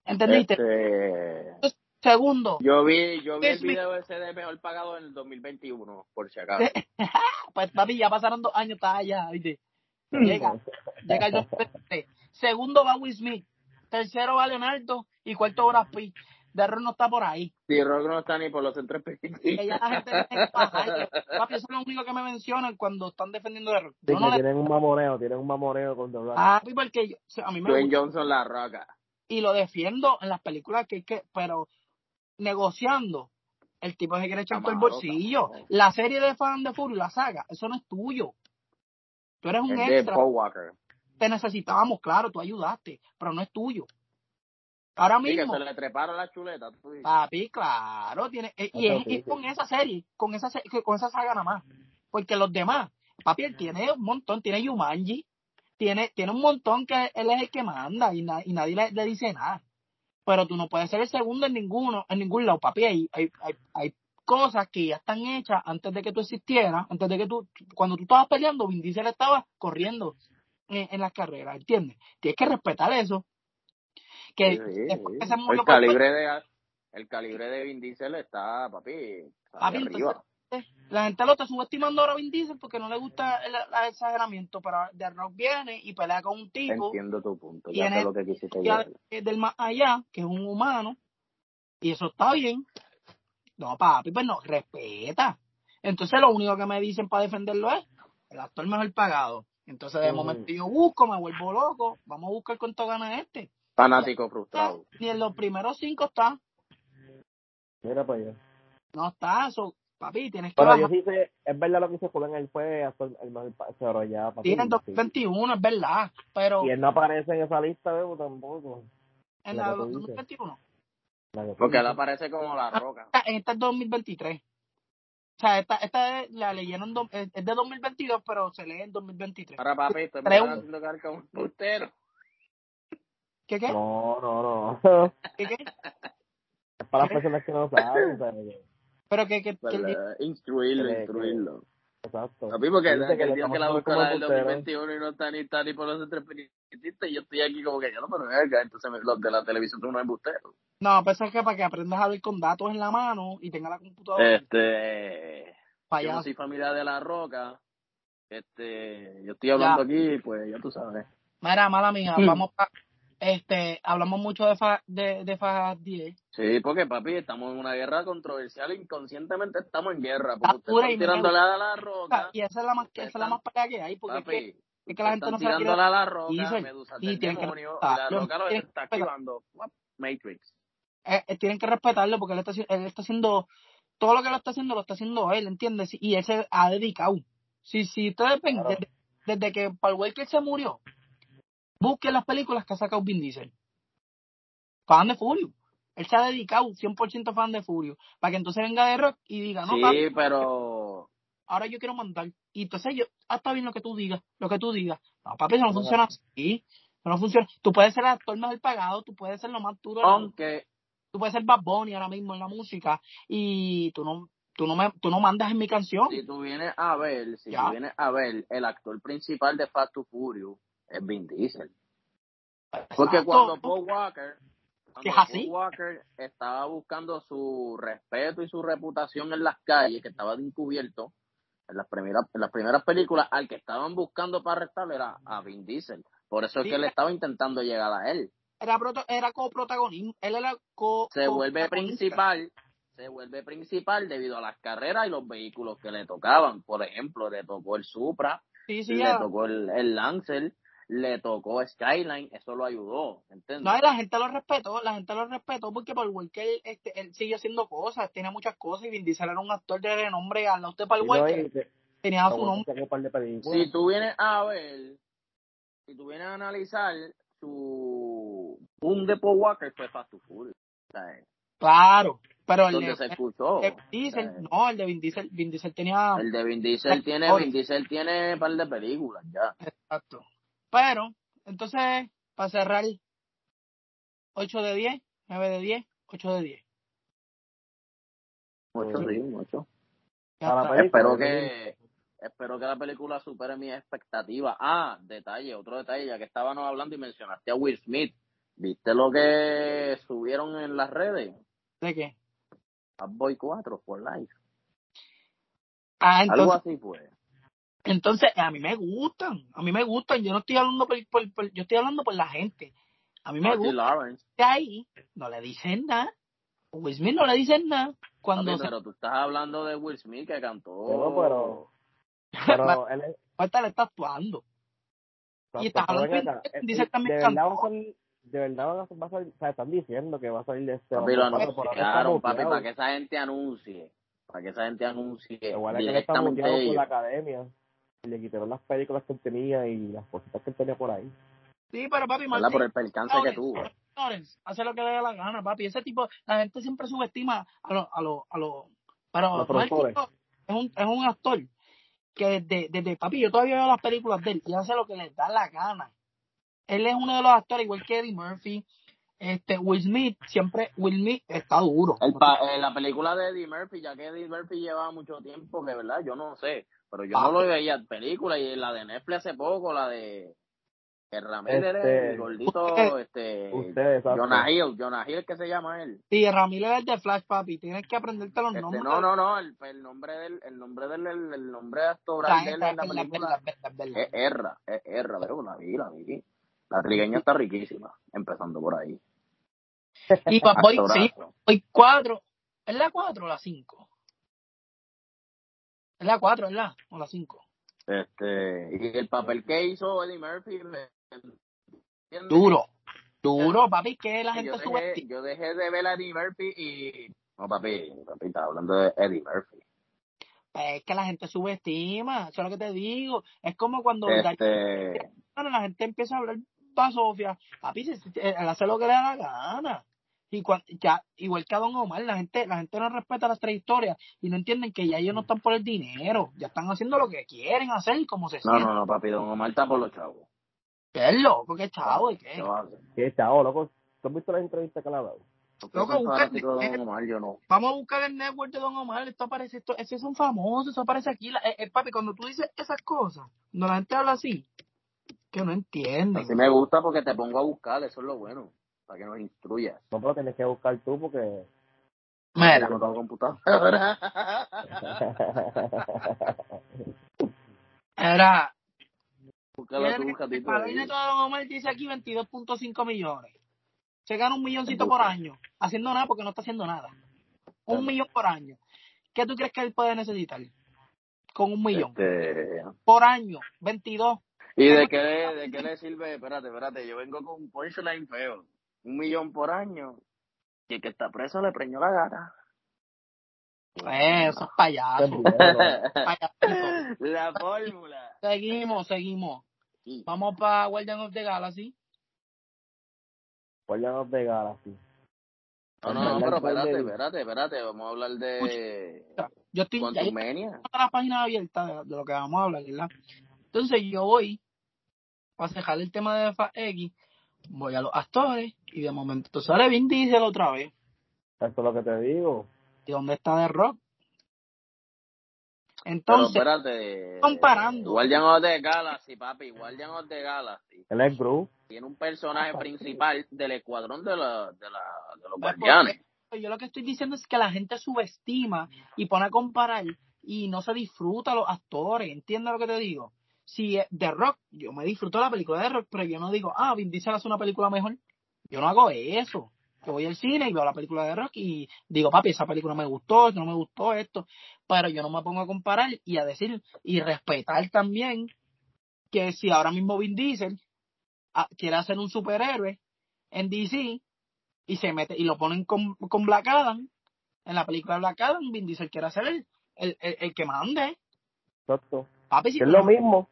¿Entendiste? este, Segundo, yo vi, yo vi el video ese de mejor pagado en el 2021, por si acaso. pues papi, ya pasaron dos años, está allá, ¿viste? Llega, llega el 2023. Segundo va Will Smith, tercero va Leonardo y cuarto Brad Pitt. Darren no está por ahí. Sí, Rock no está ni por los centros ya la gente tiene. Papi, eso es lo único que me mencionan cuando están defendiendo de Rock. Sí, Yo no que le... tienen un mamoneo, tienen un mamoneo con doblar. Papi, porque yo- o sea, a mí me Dwayne gusta Johnson la roca. y lo defiendo en las películas que hay que, pero negociando, el tipo se quiere echar todo el bolsillo. La serie de Fan de Fury, la saga, eso no es tuyo. Tú eres un de extra. Paul Walker. Te necesitábamos, claro, tú ayudaste, pero no es tuyo. Ahora Sí, que mismo, se le treparon las chuletas. tú dices. papi, claro, tiene, eh, y es con esa serie, con esa con esa saga nada más. Porque los demás, papi, él tiene un montón, tiene Yumanji, tiene, tiene un montón que él es el que manda y, na- y nadie le, le dice nada. Pero tú no puedes ser el segundo en ninguno, en ningún lado, papi. Hay, hay, hay, hay cosas que ya están hechas antes de que tú existieras, antes de que tú, cuando tú estabas peleando, Vin Diesel estaba corriendo en, en las carreras, ¿entiendes? Tienes que respetar eso. Que Sí, sí, después sí. que se murió el por- calibre de el calibre de Vin Diesel está, papi, arriba. entonces, la gente lo está subestimando ahora a Vin Diesel porque no le gusta el, el exageramiento, pero The Rock viene y pelea con un tipo Entiendo tu punto, ya sé lo que quisiste llegar. es del más allá, que es un humano, y eso está bien. No, papi, pues no, respeta. Entonces lo único que me dicen para defenderlo es el actor mejor pagado. Entonces de momento yo busco, me vuelvo loco, vamos a buscar cuánto gana este. Fanático frustrado. Ni en los primeros cinco está, Mira para allá. no está, eso, papi, tienes que Pero bajar. yo sí sé, es verdad lo que dice Julián, él fue hasta el, mejor pa- pero ya papi, Tiene el sí. 2021, es verdad, pero Y él no aparece en esa lista, veo tampoco. en la la que tú dices. 2021. La que tú Porque él aparece como la roca. Ah, En esta es 2023. O sea, esta, esta es, la leyeron, es de 2022, pero se lee en 2023. Ahora, papi, estoy Creo- haciendo cara como un putero. ¿Qué qué? No, no, no. ¿Qué qué? es para las personas que no saben, ¿sabes? Pero que, que. Instruirlo, Que- instruirlo. Exacto. Porque Dice que el día que la la del putero. 2021 y no está ni, está ni por los entrepenitistas, y yo estoy aquí como que yo no, pero verga, entonces me- los de la televisión son unos embusteros. No, pues es que para que aprendas a ver con datos en la mano y tenga la computadora, Este, yo payaso. soy familia de la roca, este, yo estoy hablando aquí, pues ya tú sabes. Mira, mala mía, Hmm. vamos a, este, hablamos mucho de fa, de, de Fajad 10. Sí, porque papi, estamos en una guerra controversial, inconscientemente estamos en guerra, porque Está ustedes y están tirándole a la roca, Y esa es la más, esa es la más pelea que hay, porque es que, papi, es que la gente no se tirándole a la roca, Dicen, Medusa y tienen que demonio, y la roca lo tienen está que activando, Matrix. eh, eh, tienen que respetarlo porque él está, él está haciendo todo lo que lo está haciendo lo está haciendo él, ¿entiendes? Y él se ha dedicado. Si, si ustedes ven, Claro. desde, desde que Paul Walker se murió, busquen las películas que ha sacado Vin Diesel. Fan de Furio. Él se ha dedicado 100% fan de Furio. Para que entonces venga de rock y diga, no, sí, papi, pero ahora yo quiero mandar. Y entonces yo, ah, está bien lo que tú digas, lo que tú digas. No, papi, eso no funciona así. Eso no funciona. Tú puedes ser el actor mejor pagado, tú puedes ser lo más duro. aunque tú puedes ser Bad Bunny ahora mismo en la música y tú no tú no me, tú no mandas en mi canción. Si tú vienes a ver, si Ya. tú vienes a ver, el actor principal de Fast to Furious es Vin Diesel. Porque Exacto. cuando Paul Walker, cuando es así. Paul Walker estaba buscando su respeto y su reputación en las calles, que estaba de encubierto, en las primeras, en las primeras películas, al que estaban buscando para arrestarlo era a Vin Diesel. Por eso es Sí. que él estaba intentando llegar a él. Era, era coprotagonismo, él era co Se vuelve coprotagonista. principal, se vuelve principal debido a las carreras y los vehículos que le tocaban. Por ejemplo, le tocó el Supra, Sí, sí, le tocó el, el Lancer, le tocó Skyline, eso lo ayudó, ¿entiendes? No, y la gente lo respetó, la gente lo respetó porque Paul Walker este, él sigue haciendo cosas, tiene muchas cosas y Vin Diesel era un actor de renombre al lado de Paul Walker, que- tenía su nombre. si tú vienes a ver, si tú vienes a analizar su boom de Paul Walker fue Fast to sea, Claro, pero el donde de, se el escuchó. de Vin Diesel, o sea, no, el de Vin Diesel, Vin Diesel tenía... El de Vin Diesel tiene. Vin Diesel tiene un par de películas ya. Exacto. Pero, entonces, para cerrar, 8 de 10, 9 de 10, 8 de 10. Mucho, Sí. sí, mucho. Ya A la está. película, Espero ¿no? que, espero que la película supere mis expectativas. Ah, detalle, otro detalle, ya que estábamos hablando y mencionaste a Will Smith. ¿Viste lo que subieron en las redes? ¿De qué? Bad Boy 4 por live. Ah, Algo entonces, así fue. Entonces, a mí me gustan, a mí me gustan, yo no estoy hablando por, por- por- yo estoy hablando por la gente. A mí me gusta Lawrence. que ahí no le dicen nada. Will Smith no le dicen nada. Cuando Papi, se pero tú estás hablando de Will Smith que cantó. Pero, pero, pero él es- falta le está actuando. Y estás pero hablando dice eh, también de verdad cantó. va a salir, de verdad va a, salir, o sea, están diciendo que va a salir de este Papi, lo está anunciaron, papi, muteado. para que esa gente anuncie. Para que esa gente anuncie Igual es que está directamente por ellos. la academia. Y le quitaron las películas que él tenía y las cositas que él tenía por ahí. Sí, pero papi. Martin Por el percance que tuvo. Lawrence hace lo que le dé la gana, papi. Ese tipo, la gente siempre subestima a los, a los, a los, pero Los es un, es un actor que desde, desde, papi, yo todavía veo las películas de él y hace lo que le da la gana. Él es uno de los actores, igual que Eddie Murphy, este, Will Smith, siempre, Will Smith está duro. El pa- eh, la película de Eddie Murphy, ya que Eddie Murphy llevaba mucho tiempo, que verdad, yo no sé, pero yo Ah. no lo veía en película y la de Netflix hace poco, la de el Ramírez, Este, el gordito, usted- este. Jonah Hill, Jonah Hill que se llama él. Sí, Ramírez es de Flash, papi, tienes que aprenderte los Este, nombres. no, no, no, el, el nombre del, el nombre del, el, el nombre actoral de él en la es verdad, película es Erra, es Erra, pero la vi, la vi. La trigueña está riquísima, empezando por ahí. Y Boy, sí, Actorazo. Boy 4, ¿es la 4 o la 5? Es la 4, ¿verdad? O la 5. Este, y el papel que hizo Eddie Murphy, ¿entiendes? Duro, duro, papi, que la gente subestima. yo dejé de ver a Eddie Murphy y... No, papi, papi, estaba hablando de Eddie Murphy. Pues es que la gente subestima, eso es lo que te digo. Es como cuando Este, la gente empieza a hablar Sofia, papi, si- si- él hace lo que le da la gana. Y cuan- ya, igual que a Don Omar, la gente, la gente no respeta las trayectorias y no entienden que ya ellos no están por el dinero, ya están haciendo lo que quieren hacer y como se no, sienten. no, no, papi, Don Omar está por los chavos. ¿Qué es loco? ¿Qué chavo? ¿De qué? ¿Qué chavo, loco? ¿Tú has visto las entrevistas que le ha dado? Loco, busca- fanáticos de Don Omar, yo no. Vamos a buscar el network de Don Omar, esto aparece, esto, ese es un famoso, eso aparece aquí. La- eh, eh, papi, cuando tú dices esas cosas, cuando la gente habla así, que no entienden. Así me gusta porque te pongo a buscar, eso es lo bueno, para que nos instruyas. No, pero tienes que buscar tú porque... Mira, no tengo computadora. era, Búscalo tú, el buscatito padrino Don Omar dice aquí 22.5 millones. Se gana un milloncito por año, haciendo nada porque no está haciendo nada. Un millón por año. ¿Qué tú crees que él puede necesitar? Con un millón. Este, Por año, 22. ¿Y de qué, le, de qué le sirve? Espérate, espérate, yo vengo con un punchline feo. Un millón por año. Y el que está preso le preñó la gata. Eh, eso es payaso. payaso. La fórmula. Seguimos, seguimos. Sí. Vamos para Guardian of the Galaxy. Guardianos de Galaxy. No, no, no, pero espérate, espérate, espérate. Vamos a hablar de Yo estoy ya yo tengo la página abierta de, de lo que vamos a hablar, ¿verdad? Entonces yo voy para dejar el tema de FX, voy a los actores y de momento sale Vin Diesel otra vez. Eso es lo que te digo. ¿Y dónde está The Rock? Entonces, Pero espérate. comparando. Guardian of the Galaxy, papi. Guardian of the Galaxy. Él es Groot. Tiene un personaje principal del escuadrón de, la, de, la, de los Pues, guardianes. yo lo que estoy diciendo es que la gente subestima y pone a comparar y no se disfruta a los actores. ¿Entiendes lo que te digo? Si The Rock, yo me disfruto la película de Rock, pero yo no digo, ah, Vin Diesel hace una película mejor. Yo no hago eso. Yo voy al cine y veo la película de Rock y digo, papi, esa película me gustó, no me gustó, esto. Pero yo no me pongo a comparar y a decir y respetar también que si ahora mismo Vin Diesel ah, quiere hacer un superhéroe en DC y se mete y lo ponen con, con Black Adam, en la película de Black Adam, Vin Diesel quiere hacer el, el, el que mande. Exacto. Papi, si Que es lo mismo.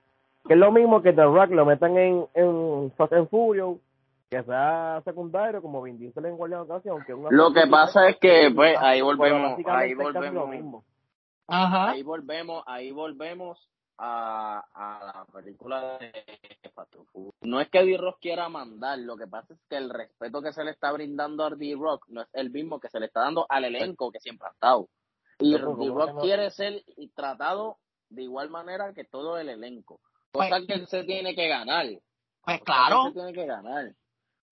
Que es lo mismo que The Rock lo metan en, en Fast and Furious, que sea secundario, como Vin Diesel en the Galaxy, aunque un Lo que pasa es que, pues, ahí volvemos, ahí volvemos, mismo. Ajá. ahí volvemos, ahí volvemos a, a la película de Fast and Furious. No es que D-Rock quiera mandar, lo que pasa es que el respeto que se le está brindando a D-Rock no es el mismo que se le está dando al elenco que siempre ha estado. Y D-Rock quiere ser tratado de igual manera que todo el elenco. Cosa Pues- que él se tiene que ganar. Pues Cosa claro, él se tiene que ganar.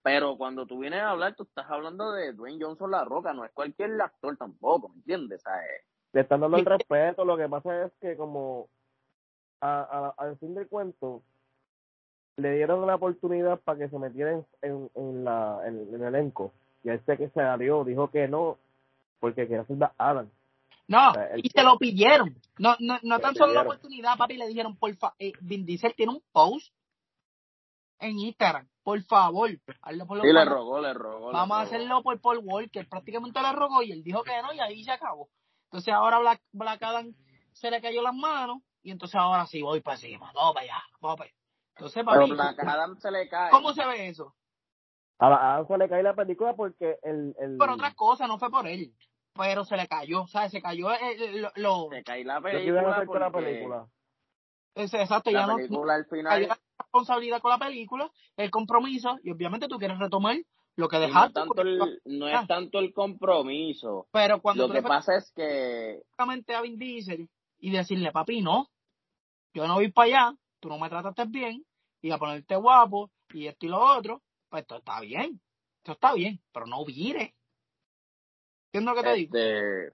Pero cuando tú vienes a hablar, tú estás hablando de Dwayne Johnson La Roca, no es cualquier actor tampoco, ¿me entiendes? Eh, Le están dando el respeto, lo que pasa es que como a, a- al fin del cuento le dieron la oportunidad para que se metiera en, en, en la, en, en el elenco y este que se salió dijo que no porque quería ser Adam. No, o sea, el- y se lo pidieron. No, no, no tan lo solo la oportunidad, papi, le dijeron, por fa eh, Vin Diesel tiene un post en Instagram, por favor, hazlo por sí le rogó, le rogó. le Vamos a rogó. hacerlo por Paul Walker, prácticamente le rogó y él dijo que no y ahí se acabó. Entonces ahora Black, Black Adam se le cayó las manos y entonces ahora sí voy para encima, vamos para allá, vamos para allá. Entonces, Pero papi, Black Adam se le cae. ¿cómo se ve eso? A Adam se le cae la película porque el, el Por otras cosas, no fue por él, pero se le cayó, ¿sabes? Se cayó eh, eh, lo, lo- Se cae la película hacer con la porque película. ese- exacto, ya la no, película al hay final una responsabilidad con la película, el compromiso, y obviamente tú quieres retomar lo que no, dejaste. tanto porque- el, no es tanto el compromiso. pero cuando Lo tú que pasa es que directamente a Vin Diesel y decirle, papi, no, yo no voy para allá, tú no me trataste bien, y a ponerte guapo, y esto y lo otro, pues esto está bien, esto está bien, pero no ¿Entiendes lo que te digo? Este,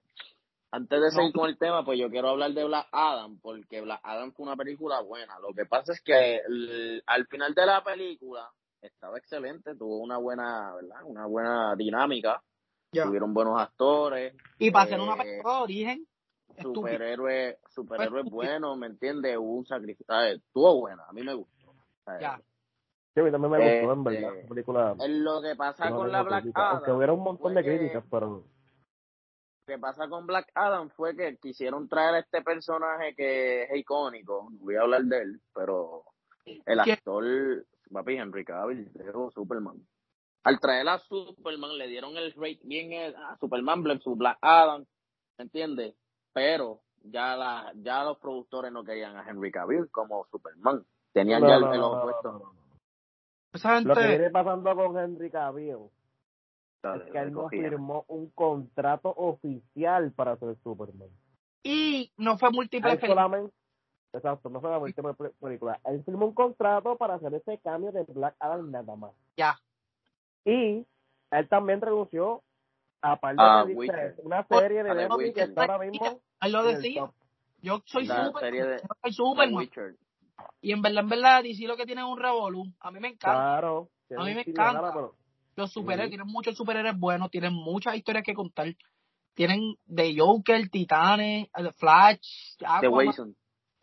antes de No. seguir con el tema, pues yo quiero hablar de Black Adam, porque Black Adam fue una película buena. Lo que pasa es que el- al final de la película estaba excelente, tuvo una buena, ¿verdad? Una buena dinámica, tuvieron buenos actores, Y para hacer una eh, película de origen, superhéroe, superhéroe bueno, ¿me entiendes? Hubo un sacrificio, ¿sabes? estuvo buena, a mí me gustó. ¿sabes? Ya. Sí, a mí también me gustó, en Este, verdad. La película. Eh, Lo que pasa con la Black crítica, Aunque Adam, hubiera un montón de que- críticas, pero. Lo que pasa con Black Adam fue que quisieron traer a este personaje que es icónico, no voy a hablar de él, pero el actor, papi, Henry Cavill, dijo Superman. Al traer a Superman le dieron el rate bien eh, a Superman, Black, su Black Adam, ¿me entiendes? Pero ya la, ya los productores no querían a Henry Cavill como Superman. Tenían No, ya el, no, el no, no, puesto. no, no, no. Esa Lo que viene pasando con Henry Cavill Dale, es que él no firmó un contrato oficial para ser Superman. y no fue películas. solamente, exacto, no fue la última pe- película. Él firmó un contrato para hacer ese cambio de Black Adam nada más. Ya. Y él también renunció a par de Ah, Witcher. una serie de Netflix que está ahora mismo Él lo decía. Yo soy La serie de- yo soy Superman. Y en verdad, en verdad, DC lo que tiene es un revolú. A mí me encanta. Claro. A mí me encanta. nada, pero- Los superhéroes Sí. tienen muchos superhéroes buenos, tienen muchas historias que contar. Tienen de Joker, Titanes, eh, Flash, The Aquaman.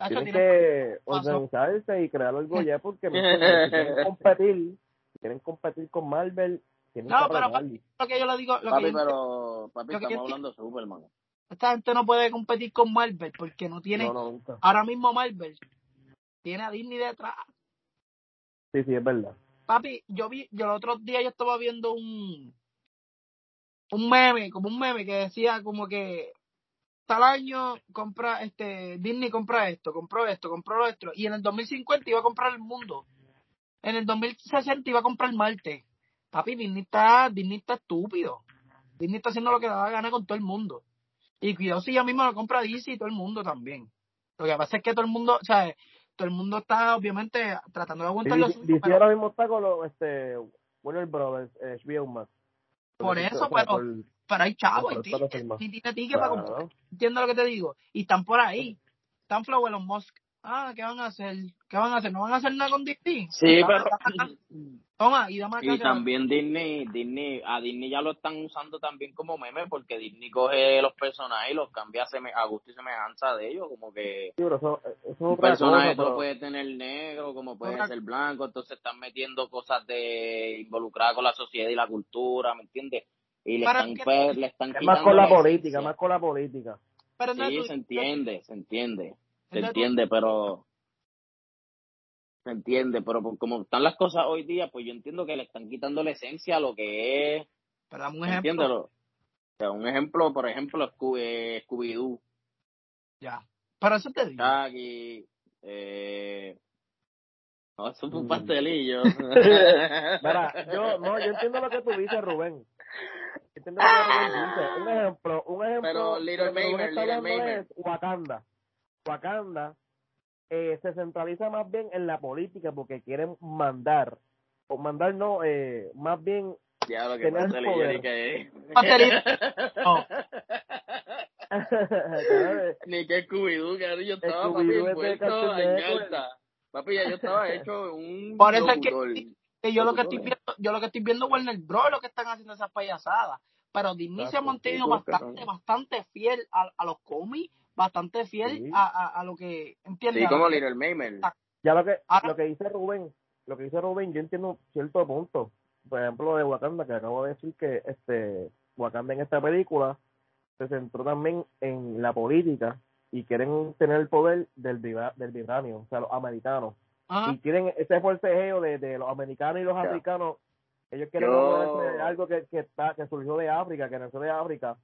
Tienen que organizarse y crear algo ya porque quieren competir, si quieren competir con Marvel, tienen No, que pero-. Lo que yo le digo, lo Papi, que yo- pero papi, lo que yo estamos hablando de Superman. esta gente no puede competir con Marvel porque no tiene, No, no, nunca. ahora mismo Marvel tiene a Disney detrás. Sí, sí, es verdad. Papi, yo vi, yo el otro día yo estaba viendo un un meme, como un meme que decía como que tal año compra este Disney compra esto, compró esto, compró lo otro y en el 2050 iba a comprar el mundo. En el 2060 iba a comprar Marte. Papi, Disney está Disney está estúpido. Disney está haciendo lo que le da gana con todo el mundo. Y cuidado si ya mismo lo compra DC y todo el mundo también. Lo que pasa es que todo el mundo, o sea, todo el mundo está obviamente tratando de aguantar los DC ahora mismo está con los, este, Warner Brothers, eh, HBO Max. Por eso, pero, pero hay chavos, y tiene ticket para comprar. Entiendo lo que te digo. Y están por ahí. Están Flow Elon Musk. Ah, ¿qué van a hacer? ¿Qué van a hacer? ¿No van a hacer nada con Disney? Sí, pero... Toma, y Y también Disney, Disney, a Disney ya lo están usando también como meme porque Disney coge los personajes y los cambia a, gusto y semejanza de ellos, como que sí, eso, un personaje puede tener negro, como puede ser blanco, entonces están metiendo cosas de involucradas con la sociedad y la cultura, ¿me entiendes? Y le están, pues, le están es más con la política, más con la política. sí, se entiende, se entiende, se entiende, pero se entiende, pero como están las cosas hoy día, pues yo entiendo que le están quitando la esencia a lo que es. Pero un ejemplo. O sea, un ejemplo, por ejemplo, eh, Scooby-Doo. Ya. Para eso te digo. Aquí, eh, no, eso es un mm. pastelillo. Mira, yo, no, yo entiendo lo que tú dices, Rubén. Entiendo lo que Rubén dice. Un ejemplo, un ejemplo. Pero Little Mamer, Little Mamer. Wakanda. Wakanda eh, se centraliza más bien en la política porque quieren mandar, o mandar no, eh, más bien ya, lo que tener poder. Que... no. Ni que Scooby-Doo, que yo estaba papi envuelto en. Papi, ya yo estaba hecho un Por eso es que, yo lo que estoy viendo, yo lo que estoy viendo Warner Bros. lo que están haciendo esas payasadas, pero Disney se ha mantenido bastante, bastante fiel a, a los cómics bastante fiel a, a, lo que entiende. Sí, como Little Maymer. Ya lo que, lo que dice Rubén, lo que dice Rubén, yo entiendo cierto punto. Por ejemplo, de Wakanda, que acabo de decir que este Wakanda en esta película se centró también en la política y quieren tener el poder del, del vibranio, o sea, los americanos. Y quieren ese forcejeo de, de los americanos y los africanos. Ellos quieren algo que, que, está, que surgió de África, que nació de África,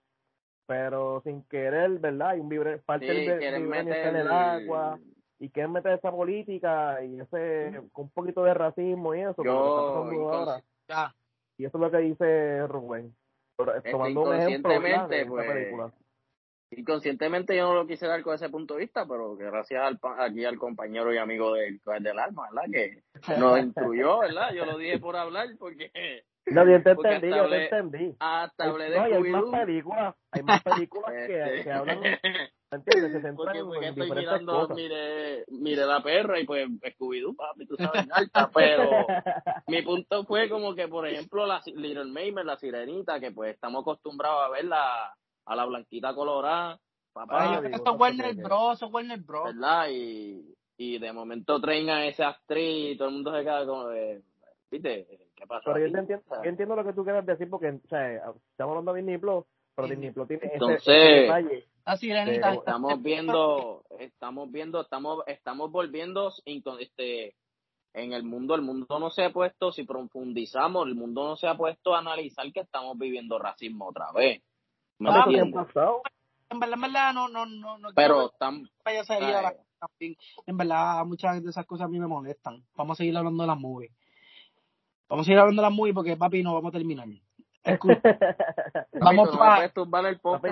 pero sin querer, ¿verdad? Y un vibre, parte del en el agua y quieren meter esa política y ese con un poquito de racismo y eso. Yo, ahora. Y eso es lo que dice Rubén. Este, tomando un ejemplo pues, Inconscientemente yo no lo quise dar con ese punto de vista, pero que gracias al, aquí al compañero y amigo del, del alma, ¿verdad? Que nos instruyó, ¿verdad? Yo lo dije por hablar porque no, yo te entendí, yo te entendí. Hasta hablé de no, hay más películas, hay más películas que, este. que hablan, ¿entiendes? Que se porque, porque estoy mirando, mire, mire la perra y pues Scooby-Doo, papi, tú sabes, alta, pero mi punto fue como que, por ejemplo, la Little Maymer, la sirenita, que pues estamos acostumbrados a verla a la blanquita colorada, papá. Ay, esto es Warner Bros, eso es Warner Bros. ¿Verdad? Y, y de momento traen a esa actriz y todo el mundo se queda como de, ¿viste? ¿Qué pasa? Pero yo, entiendo, yo entiendo lo que tú quieres decir porque, o sea, estamos hablando de Disney Plus, pero Disney Plus tiene Entonces, ese, detalle. Así, estamos viendo, estamos viendo, estamos, estamos volviendo este, en el mundo, el mundo no se ha puesto, si profundizamos, el mundo no se ha puesto a analizar que estamos viviendo racismo otra vez. ¿Me ah, En verdad, en verdad, no, no, no, no pero estamos en verdad, muchas de esas cosas a mí me molestan. Vamos a seguir hablando de las movies. Vamos a ir hablando de las movies porque papi no vamos a terminar. vamos para... el